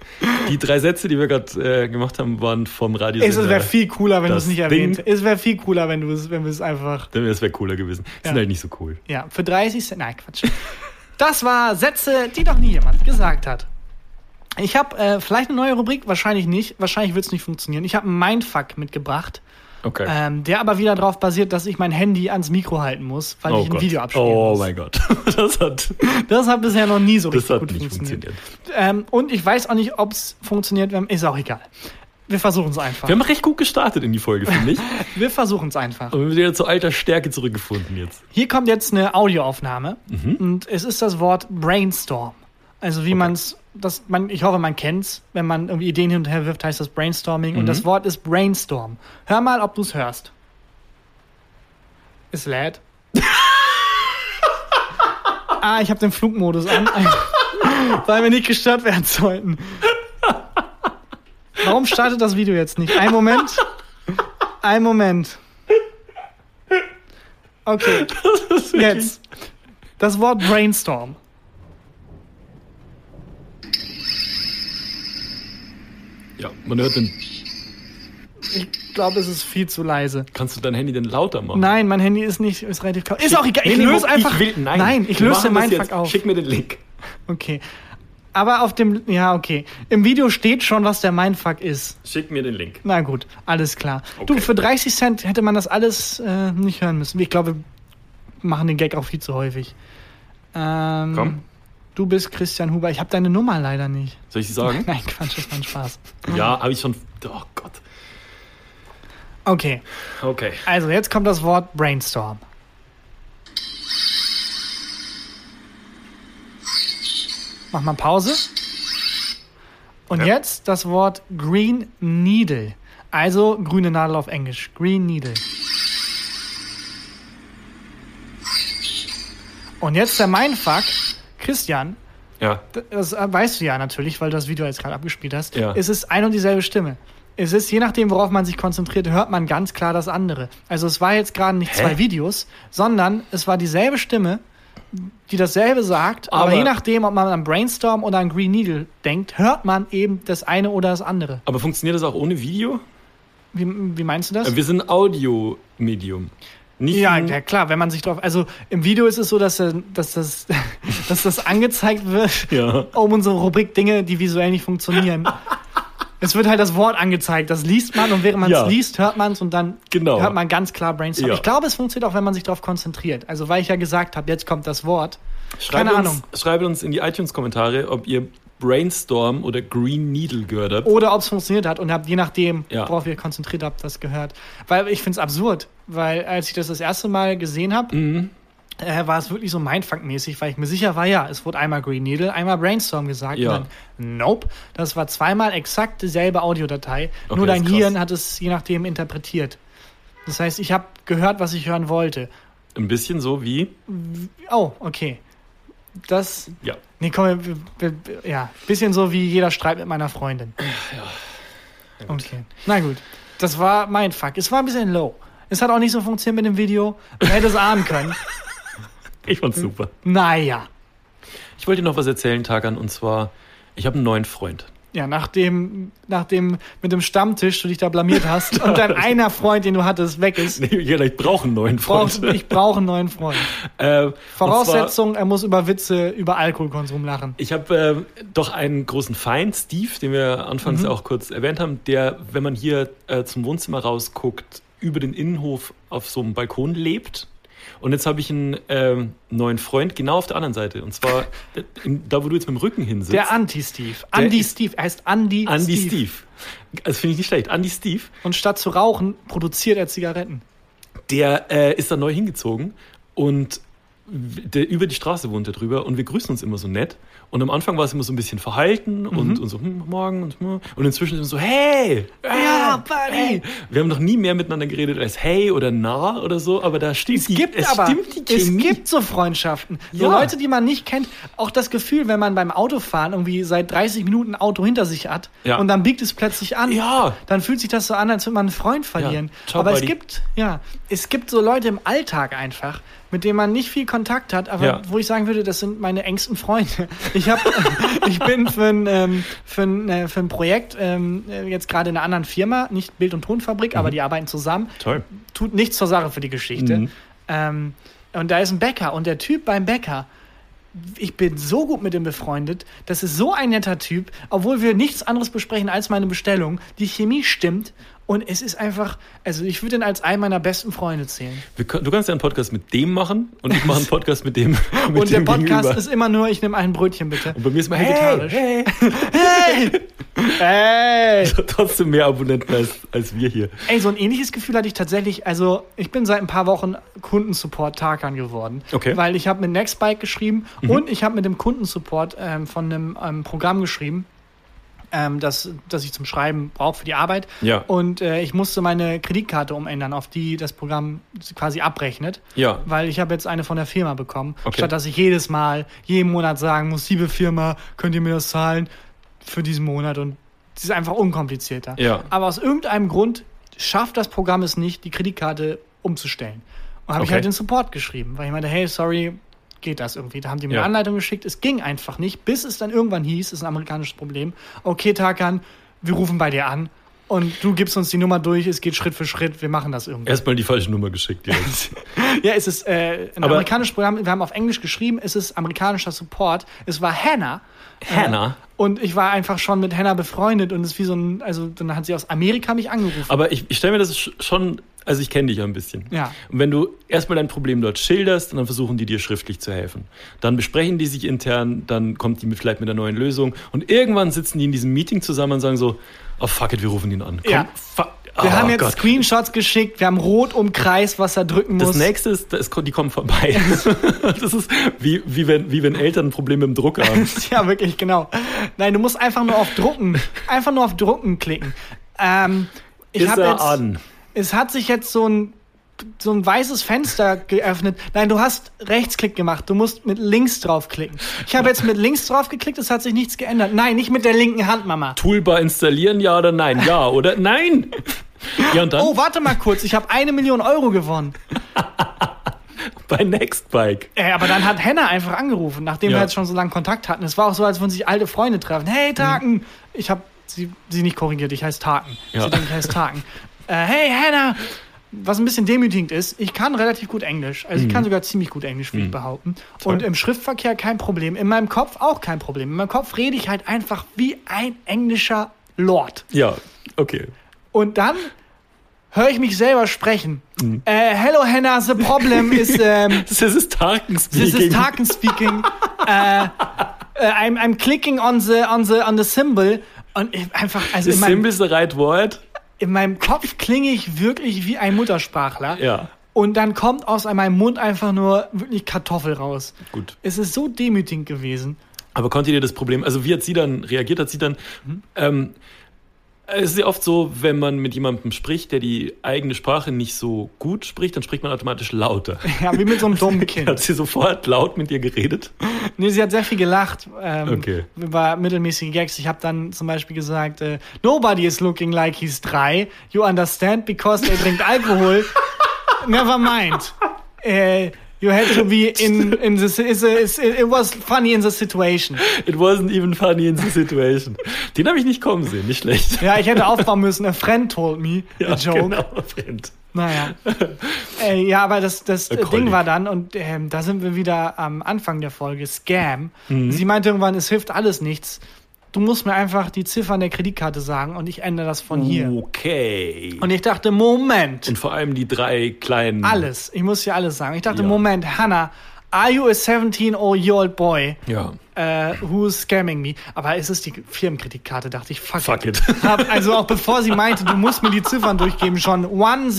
B: Die drei Sätze, die wir gerade äh, gemacht haben, waren vom Radio.
A: Es wäre viel cooler, wenn du
B: das
A: es nicht erwähnt Es wäre viel cooler, wenn du es, wenn wir es einfach.
B: Das wäre cooler gewesen. Die sind
A: Ja.
B: halt nicht so cool.
A: Ja, für 30 Cent. Nein, Quatsch. Das war Sätze, die noch nie jemand gesagt hat. Ich habe äh, vielleicht eine neue Rubrik, wahrscheinlich nicht. Wahrscheinlich wird es nicht funktionieren. Ich habe Mindfuck mitgebracht,
B: Okay.
A: ähm, der aber wieder darauf basiert, dass ich mein Handy ans Mikro halten muss, weil ich ein
B: Gott.
A: Video abspielen
B: Oh
A: muss.
B: mein Gott. (laughs) Das hat,
A: Das hat bisher noch nie so
B: das
A: richtig
B: hat
A: gut
B: nicht
A: funktioniert.
B: funktioniert.
A: Ähm, und ich weiß auch nicht, ob es funktioniert. Ist auch egal. Wir versuchen es einfach.
B: Wir haben recht gut gestartet in die Folge, finde ich. (laughs)
A: Wir versuchen es einfach.
B: Und wir sind wieder zu alter Stärke zurückgefunden jetzt.
A: Hier kommt jetzt eine Audioaufnahme
B: Mhm.
A: und es ist das Wort Brainstorm. Also wie man's, das, man, ich hoffe, man kennt's. Wenn man irgendwie Ideen hin und her wirft, heißt das Brainstorming. Und
B: Mhm.
A: das Wort ist Brainstorm. Hör mal, ob du's hörst. Es (laughs) lädt. ah, ich habe den Flugmodus an, (laughs) weil wir nicht gestört werden sollten. Warum startet das Video jetzt nicht? Ein Moment. Ein Moment. Okay, jetzt. Das Wort Brainstorm.
B: Ja, man hört den.
A: Ich glaube, es ist viel zu leise.
B: Kannst du dein Handy denn lauter machen?
A: Nein, mein Handy ist nicht, ist relativ kaum. Ist auch egal. Ich
B: Nee, nee,
A: löse
B: ich
A: einfach.
B: will, nein,
A: ich
B: wir
A: löse meinen. Fuck auf.
B: Schick mir den Link.
A: Okay. Aber auf dem, ja, okay. Im Video steht schon, was der Mindfuck ist.
B: Schick mir den Link.
A: Na gut, alles klar. Du,
B: Okay.
A: für 30 Cent hätte man das alles äh, nicht hören müssen. Ich glaube, wir machen den Gag auch viel zu häufig. Ähm,
B: Komm.
A: Du bist Christian Huber. Ich habe deine Nummer leider nicht.
B: Soll ich sie sagen? (laughs)
A: Nein, Quatsch, das war ein Spaß.
B: ja, habe ich schon. Oh Gott.
A: Okay,
B: Okay.
A: also jetzt kommt das Wort Brainstorm. Mach mal Pause. Und
B: Ja.
A: jetzt das Wort Green Needle. Also grüne Nadel auf Englisch. Green Needle. Und jetzt der Mindfuck. Christian,
B: Ja.
A: das äh, weißt du ja natürlich, weil du das Video jetzt gerade abgespielt hast.
B: Ja.
A: Es ist ein und dieselbe Stimme. Es ist, je nachdem, worauf man sich konzentriert, hört man ganz klar das andere. Also es war jetzt gerade nicht
B: Hä?
A: zwei Videos, sondern es war dieselbe Stimme, die dasselbe sagt, aber,
B: Aber-
A: je nachdem, ob man an Brainstorm oder an Green Needle denkt, hört man eben das eine oder das andere.
B: Aber funktioniert das auch ohne Video?
A: Wie, wie meinst du das?
B: Wir sind Audio-Medium. Nicht
A: Ja, ja, klar, wenn man sich drauf. Also im Video ist es so, dass, äh, dass, das, (laughs) dass das angezeigt wird,
B: Ja.
A: um unsere Rubrik Dinge, die visuell nicht funktionieren. (laughs) es wird halt das Wort angezeigt, das liest man und während man es
B: Ja.
A: liest, hört man es und dann
B: Genau.
A: hört man ganz klar Brainstorm.
B: Ja.
A: Ich glaube, es funktioniert auch, wenn man sich darauf konzentriert. Also weil ich ja gesagt habe, jetzt kommt das Wort.
B: Schreibt
A: Keine
B: uns,
A: Ahnung.
B: Schreibt uns in die iTunes-Kommentare, ob ihr Brainstorm oder Green Needle gehört habt.
A: Oder ob es funktioniert hat und habt je nachdem,
B: Ja.
A: worauf ihr konzentriert habt, das gehört. Weil ich finde es absurd, weil als ich das das erste Mal gesehen habe,
B: Mhm.
A: äh, war es wirklich so Mindfuck-mäßig, weil ich mir sicher war, ja, es wurde einmal Green Needle, einmal Brainstorm gesagt.
B: Ja.
A: Und dann, nope, das war zweimal exakt dieselbe Audiodatei.
B: Okay,
A: nur dein. Hirn hat es je nachdem interpretiert. Das heißt, ich habe gehört, was ich hören wollte.
B: Ein bisschen so wie.
A: Oh, okay. Das,
B: Ja.
A: Nee, komm, ja, bisschen so wie jeder Streit mit meiner Freundin. Okay, na gut. Das war mein Fuck. Es war ein bisschen low. Es hat auch nicht so funktioniert mit dem Video. Man hätte es ahnen können. (laughs)
B: Ich fand's super.
A: Naja.
B: Ich wollte dir noch was erzählen, Tagan, und zwar, ich habe einen neuen Freund.
A: Ja, nachdem, nachdem mit dem Stammtisch du dich da blamiert hast und dein (laughs) einer Freund, den du hattest, weg ist,
B: Nee, ja, ich brauche einen neuen Freund.
A: brauchst, ich brauche einen neuen Freund. (laughs)
B: äh,
A: Voraussetzung, er muss über Witze, über Alkoholkonsum lachen.
B: Ich habe äh, doch einen großen Feind, Steve, den wir anfangs
A: Mhm.
B: auch kurz erwähnt haben, der, wenn man hier äh, zum Wohnzimmer rausguckt, über den Innenhof auf so einem Balkon lebt. Und jetzt habe ich einen ähm, neuen Freund genau auf der anderen Seite. Und zwar in, da, wo du jetzt mit dem Rücken hinsitzt.
A: Der Anti-Steve. Andy
B: ist-
A: Steve. Er heißt Andy,
B: Andy
A: Steve.
B: Steve. Das finde ich nicht schlecht. Andy Steve,
A: Und statt zu rauchen, produziert er Zigaretten.
B: der äh, ist da neu hingezogen und der über die Straße wohnt er drüber und wir grüßen uns immer so nett. Und am Anfang war es immer so ein bisschen verhalten
A: Mhm.
B: und, und so, hm, morgen und hm. Und inzwischen ist es so, hey!
A: Ja,
B: äh,
A: Buddy.
B: hey. Wir haben noch nie mehr miteinander geredet als hey oder na oder so, aber da stimmt
A: Es
B: die,
A: gibt
B: es
A: aber,
B: stimmt die
A: es
B: Chemie.
A: gibt so Freundschaften. So
B: Ja.
A: Leute, die man nicht kennt. Auch das Gefühl, wenn man beim Autofahren irgendwie seit 30 Minuten ein Auto hinter sich hat
B: Ja.
A: und dann biegt es plötzlich an.
B: Ja.
A: Dann fühlt sich das so an, als würde man einen Freund verlieren.
B: Ja. Ciao,
A: aber es
B: Buddy.
A: gibt, ja, es gibt so Leute im Alltag einfach, mit denen man nicht viel Kontakt hat, aber
B: Ja.
A: wo ich sagen würde, das sind meine engsten Freunde. (laughs) Ich habe, (laughs) ich bin für ein, ähm, für ein, äh, für ein Projekt ähm, äh, jetzt gerade in einer anderen Firma, nicht Bild- und Tonfabrik,
B: Mhm.
A: aber die arbeiten zusammen
B: Toll.
A: tut nichts zur Sache für die Geschichte.
B: Mhm.
A: Ähm, und da ist ein Bäcker und der Typ beim Bäcker, ich bin so gut mit ihm befreundet, das ist so ein netter Typ, obwohl wir nichts anderes besprechen als meine Bestellung. Die Chemie stimmt Und es ist einfach, also ich würde ihn als einen meiner besten Freunde zählen.
B: Können- Du kannst ja einen Podcast mit dem machen und ich mache einen (laughs) Podcast mit dem. Mit
A: Und der
B: dem
A: Podcast
B: Gegenüber.
A: ist immer nur, ich nehme ein Brötchen bitte.
B: Und bei mir ist mal
A: Vegetarisch.
B: hey, (laughs)
A: Hey! Hey! (laughs)
B: trotzdem mehr Abonnenten als, als wir hier.
A: Ey, so ein ähnliches Gefühl hatte ich tatsächlich. Also, ich bin seit ein paar Wochen Kundensupport Tarkan geworden.
B: Okay. Mhm.
A: Weil ich habe mit Nextbike geschrieben und ich habe mit dem Kundensupport ähm, von einem ähm, Programm geschrieben, ähm, das, das ich zum Schreiben brauche für die Arbeit.
B: Ja.
A: Und äh, ich musste meine Kreditkarte umändern, auf die das Programm quasi abrechnet.
B: Ja.
A: Weil ich habe jetzt eine von der Firma bekommen.
B: Okay.
A: Statt dass ich jedes Mal, jeden Monat sagen muss, liebe Firma, könnt ihr mir das zahlen für diesen Monat? Und es ist einfach unkomplizierter.
B: Ja.
A: Aber aus irgendeinem Grund schafft das Programm es nicht, die Kreditkarte umzustellen. Und habe ich
B: Okay.
A: halt den Support geschrieben, weil ich meinte, hey, sorry, geht das irgendwie? Da haben die mir
B: Ja.
A: eine Anleitung geschickt. Es ging einfach nicht, bis es dann irgendwann hieß, ist ein amerikanisches Problem. Okay, Tarkan, wir rufen bei dir an und du gibst uns die Nummer durch, es geht Schritt für Schritt, wir machen das irgendwie.
B: Erstmal die falsche Nummer geschickt jetzt. (laughs)
A: Ja, es ist äh, ein
B: Aber-
A: amerikanisches Programm, wir haben auf Englisch geschrieben, es ist amerikanischer Support. Es war Hannah.
B: Hannah?
A: Und ich war einfach schon mit Hannah befreundet und es ist wie so ein, also dann hat sie aus Amerika mich angerufen.
B: Aber ich, ich stelle mir das sch- schon, also ich kenne dich ja ein bisschen.
A: Ja.
B: Und wenn du erstmal dein Problem dort schilderst, dann versuchen die dir schriftlich zu helfen. Dann besprechen die sich intern, dann kommt die vielleicht mit einer neuen Lösung und irgendwann sitzen die in diesem Meeting zusammen und sagen so, oh fuck it, wir rufen ihn an. Komm,
A: Ja. Wir
B: oh
A: haben jetzt
B: Gott.
A: Screenshots geschickt, wir haben rot umkreist, was er drücken muss.
B: Das nächste ist, das, die kommen vorbei. (laughs) das ist wie, wie, wenn, wie wenn Eltern ein Problem mit dem Druck haben. (laughs)
A: ja, wirklich, genau. Nein, du musst einfach nur auf Drucken, einfach nur auf Drucken klicken. Ähm, ich
B: Ist er
A: jetzt,
B: an?
A: Es hat sich jetzt so ein so ein weißes Fenster geöffnet. Nein, du hast Rechtsklick gemacht. Du musst mit links draufklicken. Ich habe jetzt mit links draufgeklickt, es hat sich nichts geändert. Nein, nicht mit der linken Hand, Mama.
B: Toolbar installieren, ja oder nein? Ja oder nein? Ja, und dann
A: Oh, warte mal kurz, ich habe eine Million Euro gewonnen. (laughs)
B: bei Nextbike.
A: Äh, aber dann hat Henna einfach angerufen, nachdem
B: Ja.
A: wir jetzt schon so lange Kontakt hatten. Es war auch so, als würden sich alte Freunde treffen. Hey, Taken! Ich habe sie, sie nicht korrigiert, ich heiße Taken.
B: Ja.
A: Sie denkt, ich heiße Taken. (laughs) äh, hey, Hannah! Was ein bisschen demütigend ist, ich kann relativ gut Englisch. Also
B: Mhm.
A: ich kann sogar ziemlich gut Englisch, würde ich behaupten. Und im Schriftverkehr kein Problem. In meinem Kopf auch kein Problem. In meinem Kopf rede ich halt einfach wie ein englischer Lord.
B: Ja, okay.
A: Und dann höre ich mich selber sprechen.
B: Mhm.
A: Äh, hello Hannah, the problem (laughs) is... Ähm,
B: Das ist Tarken
A: This is Tarkin speaking. uh, uh, I'm, I'm clicking on the, on the, on the symbol. Und einfach, also meinem,
B: Symbol ist the right word.
A: In meinem Kopf klinge ich wirklich wie ein Muttersprachler.
B: Ja.
A: Und dann kommt aus meinem Mund einfach nur wirklich Kartoffel raus.
B: Gut.
A: Es ist so demütigend gewesen.
B: Aber konntet ihr das Problem, also wie hat sie dann reagiert? Hat sie dann,
A: Mhm.
B: ähm, es ist ja oft so, wenn man mit jemandem spricht, der die eigene Sprache nicht so gut spricht, dann spricht man automatisch lauter. (laughs)
A: Ja, wie mit so einem (laughs) dummen Kind.
B: Hat sie sofort laut mit dir geredet?
A: Nee, sie hat sehr viel gelacht. Ähm,
B: Okay.
A: Über mittelmäßige Gags. Ich habe dann zum Beispiel gesagt, äh, nobody is looking like he's dry. You understand? Because er trinkt Alkohol. (laughs) Never mind. Äh, you had to be in, (laughs) in the, is, it was funny in the situation.
B: It wasn't even funny in the situation. Den habe ich nicht kommen sehen, nicht schlecht.
A: Ja, ich hätte aufbauen müssen. A friend told me a joke.
B: genau, Friend.
A: Naja. äh, ja, aber das, das Ding war dann, und ähm, da sind wir wieder am Anfang der Folge, Scam.
B: Mhm.
A: Sie meinte irgendwann, es hilft alles nichts. Du musst mir einfach die Ziffern der Kreditkarte sagen und ich ändere das von hier.
B: Okay.
A: Und ich dachte, Moment,
B: Und vor allem die drei kleinen.
A: alles. Ich muss hier alles sagen. Ich dachte,
B: Ja.
A: Moment, Hannah, are you a 17-year-old boy
B: Ja.
A: uh, who's scamming me? Aber es ist die Firmenkreditkarte, dachte ich, fuck,
B: Fuck it. (laughs)
A: Hab, also auch bevor sie meinte, du musst mir die Ziffern durchgeben, schon (laughs) 100.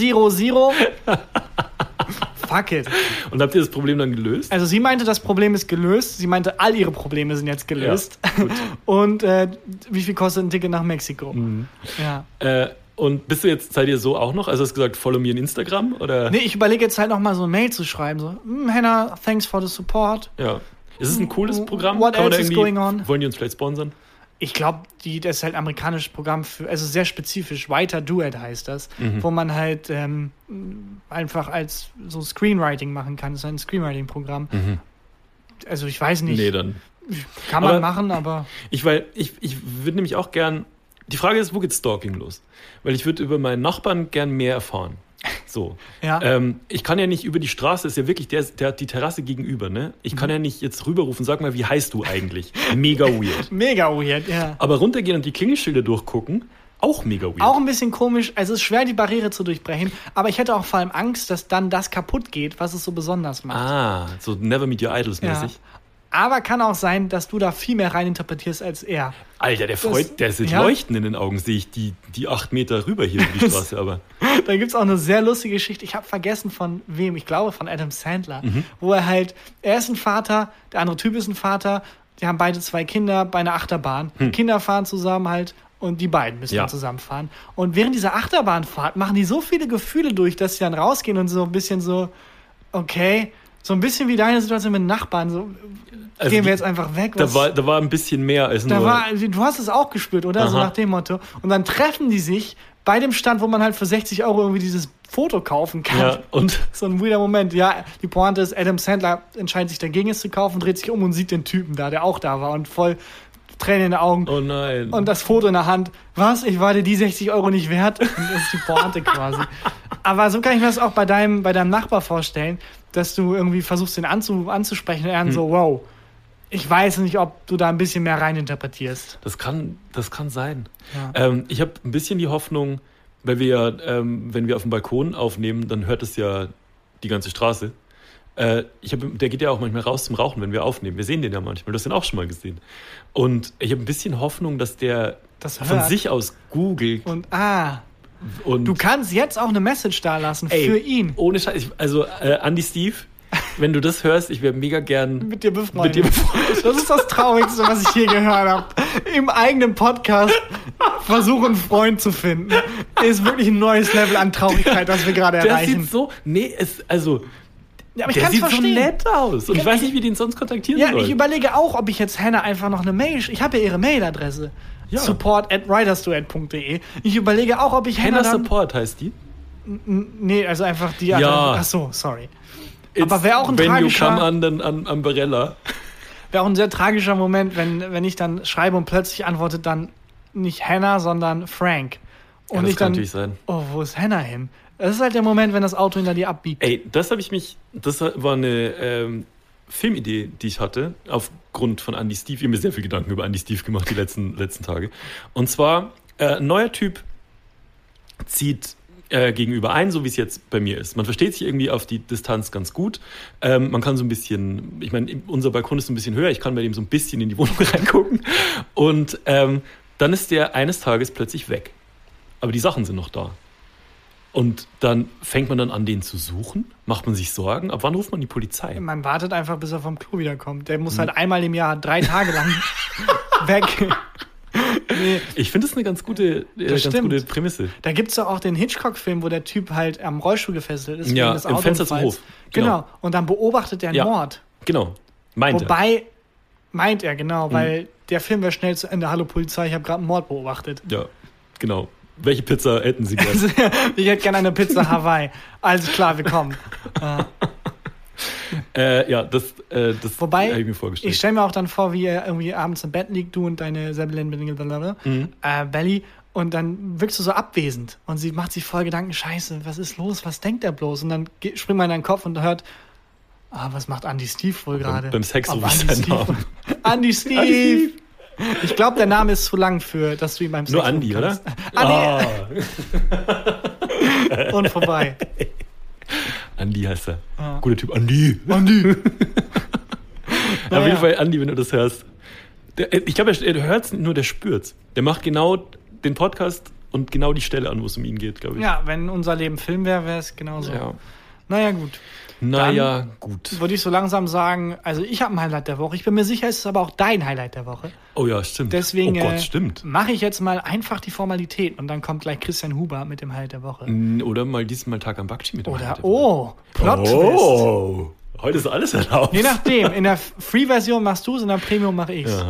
A: Fuck it.
B: Und habt ihr das Problem dann gelöst?
A: Also sie meinte, das Problem ist gelöst. Sie meinte, all ihre Probleme sind jetzt gelöst.
B: Ja. (laughs)
A: Und äh, wie viel kostet ein Ticket nach Mexiko?
B: Mhm.
A: Ja.
B: Äh, und bist du jetzt, seid ihr so auch noch? Also hast du gesagt, follow me on Instagram? Oder?
A: Nee, ich überlege jetzt halt noch mal so eine Mail zu schreiben. So, hm, Hannah, thanks for the support.
B: Ja. Ist es ein cooles Programm?
A: What else is going on?
B: Wollen die uns vielleicht sponsern?
A: Ich glaube, die, das ist halt ein amerikanisches Programm für, also sehr spezifisch, Writer Duet heißt das,
B: Mhm.
A: wo man halt ähm, einfach als so Screenwriting machen kann. Das ist ein Screenwriting-Programm. Also ich weiß nicht,
B: Mhm. Nee, dann.
A: kann man
B: Aber-
A: machen, aber
B: Ich, weil, ich, ich würde nämlich auch gern. Die Frage ist, wo geht Stalking los? Weil ich würde über meinen Nachbarn gern mehr erfahren. So.
A: ja.
B: Ähm, ich kann ja nicht über die Straße, ist ja wirklich, der, der hat die Terrasse gegenüber, ne? Ich
A: Mhm.
B: kann ja nicht jetzt rüberrufen, sag mal, wie heißt du eigentlich? Mega weird. (laughs)
A: Mega weird, ja.
B: Aber runtergehen und die Klingelschilder durchgucken, Auch mega weird.
A: Auch ein bisschen komisch. Also es ist schwer, die Barriere zu durchbrechen. Aber ich hätte auch vor allem Angst, dass dann das kaputt geht, was es so besonders macht.
B: ah, so Never Meet Your Idols
A: ja.
B: mäßig.
A: Aber kann auch sein, dass du da viel mehr reininterpretierst als er.
B: Alter, der freut, der sieht
A: ja.
B: Leuchten in den Augen, sehe ich die, die acht Meter rüber hier über die Straße, aber. (laughs)
A: Da gibt es auch eine sehr lustige Geschichte. Ich habe vergessen von wem. Ich glaube von Adam Sandler. Wo er halt, er ist ein Vater, der andere Typ ist ein Vater. Die haben beide zwei Kinder bei einer Achterbahn. Kinder fahren zusammen halt und die beiden müssen
B: Ja.
A: dann zusammenfahren. Und während dieser Achterbahnfahrt machen die so viele Gefühle durch, dass sie dann rausgehen und so ein bisschen so, okay, so ein bisschen wie deine Situation mit den Nachbarn. So,
B: Also
A: gehen wir jetzt einfach weg.
B: Da war, da war ein bisschen mehr als
A: da
B: nur.
A: war, du hast es auch gespürt, oder? So
B: Aha.
A: nach dem Motto. Und dann treffen die sich bei dem Stand, wo man halt für 60 Euro irgendwie dieses Foto kaufen kann.
B: ja, und (laughs)
A: So ein weirder Moment. Ja, die Pointe ist, Adam Sandler entscheidet sich dagegen, es zu kaufen, dreht sich um und sieht den Typen da, der auch da war und voll Tränen in den Augen.
B: oh nein.
A: Und das Foto in der Hand. Was? Ich war dir die 60 Euro nicht wert? (laughs) Und das ist die Pointe quasi. Aber so kann ich mir das auch bei deinem, bei deinem Nachbar vorstellen, dass du irgendwie versuchst, den anzu, anzusprechen und er dann so, wow. Ich weiß nicht, ob du da ein bisschen mehr reininterpretierst.
B: Das kann, das kann sein.
A: Ja.
B: Ähm, ich habe ein bisschen die Hoffnung, weil wir ja, ähm, wenn wir auf dem Balkon aufnehmen, dann hört es ja die ganze Straße. Äh, ich hab, der geht ja auch manchmal raus zum Rauchen, wenn wir aufnehmen. Wir sehen den ja manchmal. Du hast den auch schon mal gesehen. Und ich habe ein bisschen Hoffnung, dass der
A: Das
B: von sich aus googelt
A: Und ah,
B: und
A: du kannst jetzt auch eine Message da lassen
B: Ey,
A: für ihn.
B: Ohne Scheiß. Also, äh, Andy Steve, wenn du das hörst, ich wäre mega gern
A: Mit dir befreundet.
B: mit dir befreundet.
A: Das ist das Traurigste, was ich je gehört habe. Im eigenen Podcast versuchen, einen Freund zu finden. Ist wirklich ein neues Level an Traurigkeit, das wir gerade erreichen.
B: sieht so, nee, es, also,
A: ja, aber ich
B: der
A: kann
B: sieht
A: verstehen.
B: so nett aus. Und ich
A: Ja,
B: weiß nicht, wie den sonst kontaktieren
A: Ja,
B: soll.
A: ich überlege auch, ob ich jetzt Hannah einfach noch eine Mail. Ich habe ja ihre Mailadresse.
B: Ja.
A: Support at writersduet.de. Ich überlege auch, ob ich Hannah.
B: Hannah Support heißt die.
A: Nee, also einfach die
B: Ja.
A: Adresse. Ach so, sorry. Aber wäre auch ein
B: When you
A: tragischer-
B: come an, dann an Umbrella.
A: Wäre auch ein sehr tragischer Moment, wenn, wenn ich dann schreibe und plötzlich antwortet dann nicht Hannah, sondern Frank. Und
B: Ja, das
A: ich
B: kann
A: dann,
B: natürlich sein.
A: oh, wo ist Hannah hin? Das ist halt der Moment, wenn das Auto hinter dir abbiegt.
B: Ey, das habe ich mich, das war eine ähm, Filmidee, die ich hatte, aufgrund von Andy Steve. Ich habe mir sehr viel Gedanken über Andy Steve gemacht die letzten, letzten Tage. Und zwar, äh, ein neuer Typ zieht äh, gegenüber ein, so wie es jetzt bei mir ist. Man versteht sich irgendwie auf die Distanz ganz gut. Ähm, man kann so ein bisschen, ich meine, unser Balkon ist ein bisschen höher, ich kann bei dem so ein bisschen in die Wohnung (laughs) reingucken. Und ähm, dann ist der eines Tages plötzlich weg. Aber die Sachen sind noch da. Und dann fängt man dann an, den zu suchen. Macht man sich Sorgen? Ab wann ruft man die Polizei?
A: Man wartet einfach, bis er vom Klo wiederkommt. Der
B: Hm.
A: muss halt einmal im Jahr drei Tage lang (laughs) weg. Nee,
B: Ich finde das eine ganz gute, äh, ganz
A: stimmt.
B: gute Prämisse.
A: da gibt es ja auch den Hitchcock-Film, wo der Typ halt am Rollstuhl gefesselt ist.
B: Ja, im Fenster zum. Hof.
A: Genau.
B: Genau.
A: Und dann beobachtet er einen
B: Ja.
A: Mord.
B: Genau. Meint er.
A: Wobei, meint er, genau, weil der Film wäre schnell zu Ende. Hallo Polizei, ich habe gerade einen Mord beobachtet.
B: Ja, genau. Welche Pizza hätten Sie gern? (laughs)
A: ich hätte gerne eine Pizza Hawaii. Alles klar, wir kommen. (laughs)
B: äh, ja, das, äh, das
A: Wobei,
B: habe ich mir vorgestellt.
A: Ich stelle mir auch dann vor, wie ihr irgendwie abends im Bett liegt, du und deine Sebelin
B: Mhm.
A: äh, Belly, und dann wirkst du so abwesend. Und sie macht sich voll Gedanken, scheiße, was ist los? Was denkt er bloß? Und dann springt man in deinen Kopf und hört, ah, was macht Andy Steve wohl gerade?
B: beim Sex ich
A: Andy
B: seinen
A: Steve-
B: Namen.
A: Andy Steve!
B: Andy
A: Ich glaube, der Name ist zu lang für, dass du ihn beim Sex
B: Nur Andi, oder?
A: kannst. (laughs) Ah, (laughs) und vorbei. (laughs)
B: Andi heißt er.
A: Ja.
B: Guter Typ. Andi.
A: Andi! (laughs) (laughs)
B: Auf jeden Fall, Andi, wenn du das hörst. Der, ich glaube, er, er hört es nur, der spürt's. Der macht genau den Podcast und genau die Stelle an, wo es um ihn geht, glaube ich.
A: Ja, wenn unser Leben Film wäre, wäre es genauso.
B: Ja.
A: Naja, gut.
B: Naja, gut.
A: Würde ich so langsam sagen, also ich habe ein Highlight der Woche. Ich bin mir sicher, es ist aber auch dein Highlight der Woche.
B: Oh ja, stimmt.
A: Deswegen
B: oh Gott,
A: äh,
B: stimmt.
A: mache ich jetzt mal einfach die Formalität und dann kommt gleich Christian Huber mit dem Highlight der Woche.
B: Oder mal diesmal Tag am Bakchi mit dem
A: Oder,
B: Highlight.
A: oh, Plot-Twist.
B: Oh, heute ist alles erlaubt.
A: Je nachdem, in der (laughs) Free-Version machst du es, in der Premium mache ich es.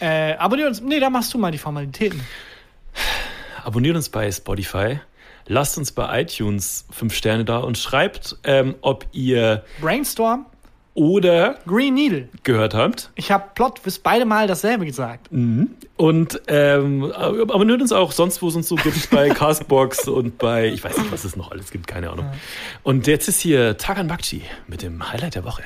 A: Äh, abonnier uns, nee, da machst du mal die Formalitäten.
B: Abonniert uns bei Spotify. Lasst uns bei iTunes fünf Sterne da und schreibt, ähm, ob ihr
A: Brainstorm,
B: oder
A: Green Needle.
B: gehört habt.
A: Ich habe Plot-Twist beide Mal dasselbe gesagt.
B: Und ähm, abonniert uns auch sonst, wo es uns so gibt, (laughs) bei Castbox und bei, ich weiß nicht, was es noch alles gibt, keine Ahnung. Und jetzt ist hier Tagan Bakchi mit dem Highlight der Woche.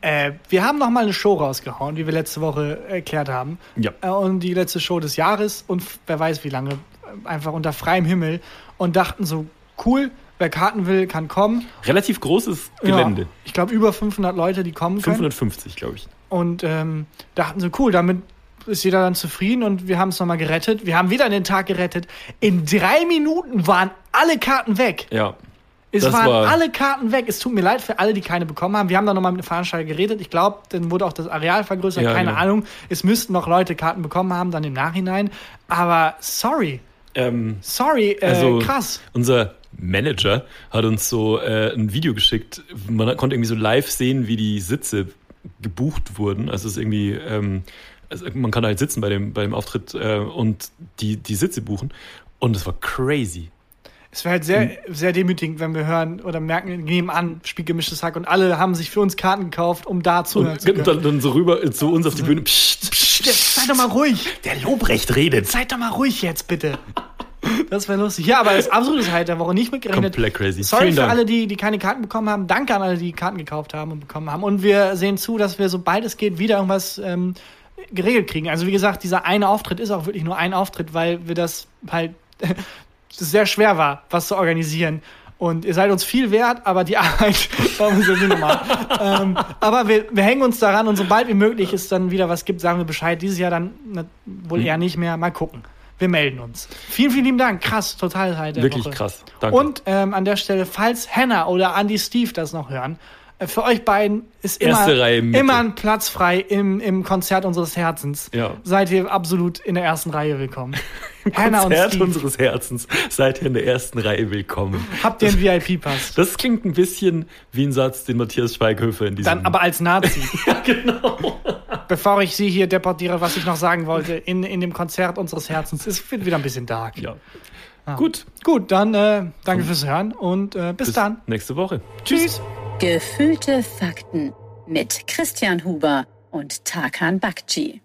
A: Äh, wir haben noch mal eine Show rausgehauen, wie wir letzte Woche erklärt haben.
B: Ja.
A: Äh, und die letzte Show des Jahres und wer weiß wie lange. einfach unter freiem Himmel und dachten so, cool, wer Karten will, kann kommen.
B: Relativ großes Gelände.
A: Ja, ich glaube, über 500 Leute, die kommen können.
B: 550, glaube ich.
A: Und ähm, dachten so, cool, damit ist jeder dann zufrieden und wir haben es nochmal gerettet. Wir haben wieder den Tag gerettet. In drei Minuten waren alle Karten weg.
B: Ja.
A: Es waren
B: war-
A: alle Karten weg. Es tut mir leid für alle, die keine bekommen haben. Wir haben dann nochmal mit dem Veranstalter geredet. Ich glaube, dann wurde auch das Areal vergrößert.
B: Ja,
A: keine
B: genau.
A: Ahnung. Es müssten noch Leute Karten bekommen haben, dann im Nachhinein. Aber sorry.
B: Ähm,
A: Sorry, äh,
B: Also-
A: krass.
B: unser Manager hat uns so äh, ein Video geschickt. Man konnte irgendwie so live sehen, wie die Sitze gebucht wurden. Also es ist irgendwie, ähm, also man kann halt sitzen bei dem, bei dem Auftritt äh, und die, die Sitze buchen. Und es war crazy.
A: Es wäre halt sehr, sehr demütigend, wenn wir hören oder merken, nebenan spielt gemischtes Hack und alle haben sich für uns Karten gekauft, um da zuhören
B: Und
A: zu können.
B: dann, dann so rüber zu uns auf die Bühne. Psst, psst,
A: Jetzt seid doch mal ruhig.
B: der Lobrecht redet.
A: Seid doch mal ruhig jetzt, bitte. Das wäre lustig. Ja, aber das ist absolutes Highlight der Woche nicht mitgerechnet.
B: Komplett crazy.
A: Sorry
B: Vielen
A: für
B: Dank.
A: alle, die, die keine Karten bekommen haben. Danke an alle, die Karten gekauft haben und bekommen haben. Und wir sehen zu, dass wir, sobald es geht, wieder irgendwas ähm, geregelt kriegen. Also wie gesagt, dieser eine Auftritt ist auch wirklich nur ein Auftritt, weil wir das halt sehr schwer war, was zu organisieren. Und ihr seid uns viel wert, aber die (laughs) Arbeit war uns sehr normal. ähm, aber wir, wir hängen uns daran und sobald wie möglich es dann wieder was gibt, sagen wir Bescheid. Dieses Jahr dann na, wohl
B: Hm.
A: eher nicht mehr. Mal gucken. Wir melden uns. Vielen, vielen lieben Dank. Krass, total halt
B: Wirklich
A: Woche.
B: krass. Danke.
A: Und ähm, an der Stelle, falls Hannah oder Andy Steve das noch hören, für euch beiden ist immer, immer ein Platz frei im, im Konzert unseres Herzens.
B: Ja.
A: Seid ihr absolut in der ersten Reihe willkommen. (laughs) Hannah und
B: Konzert
A: Steve,
B: unseres Herzens. Seid ihr in der ersten Reihe willkommen.
A: habt ihr einen VIP-Pass? (laughs)
B: Das klingt ein bisschen wie ein Satz, den Matthias Schweighöfer in diesem...
A: Dann aber als Nazi. (laughs)
B: ja, genau.
A: Bevor ich sie hier deportiere, was ich noch sagen wollte, in, in dem Konzert unseres Herzens. Es wird wieder ein bisschen dark.
B: Ja.
A: Ah.
B: Gut,
A: Gut, dann äh, danke fürs Hören und äh, bis,
B: bis
A: dann.
B: nächste Woche.
A: Tschüss.
C: Gefühlte Fakten mit Christian Huber und Tarkan Bakci.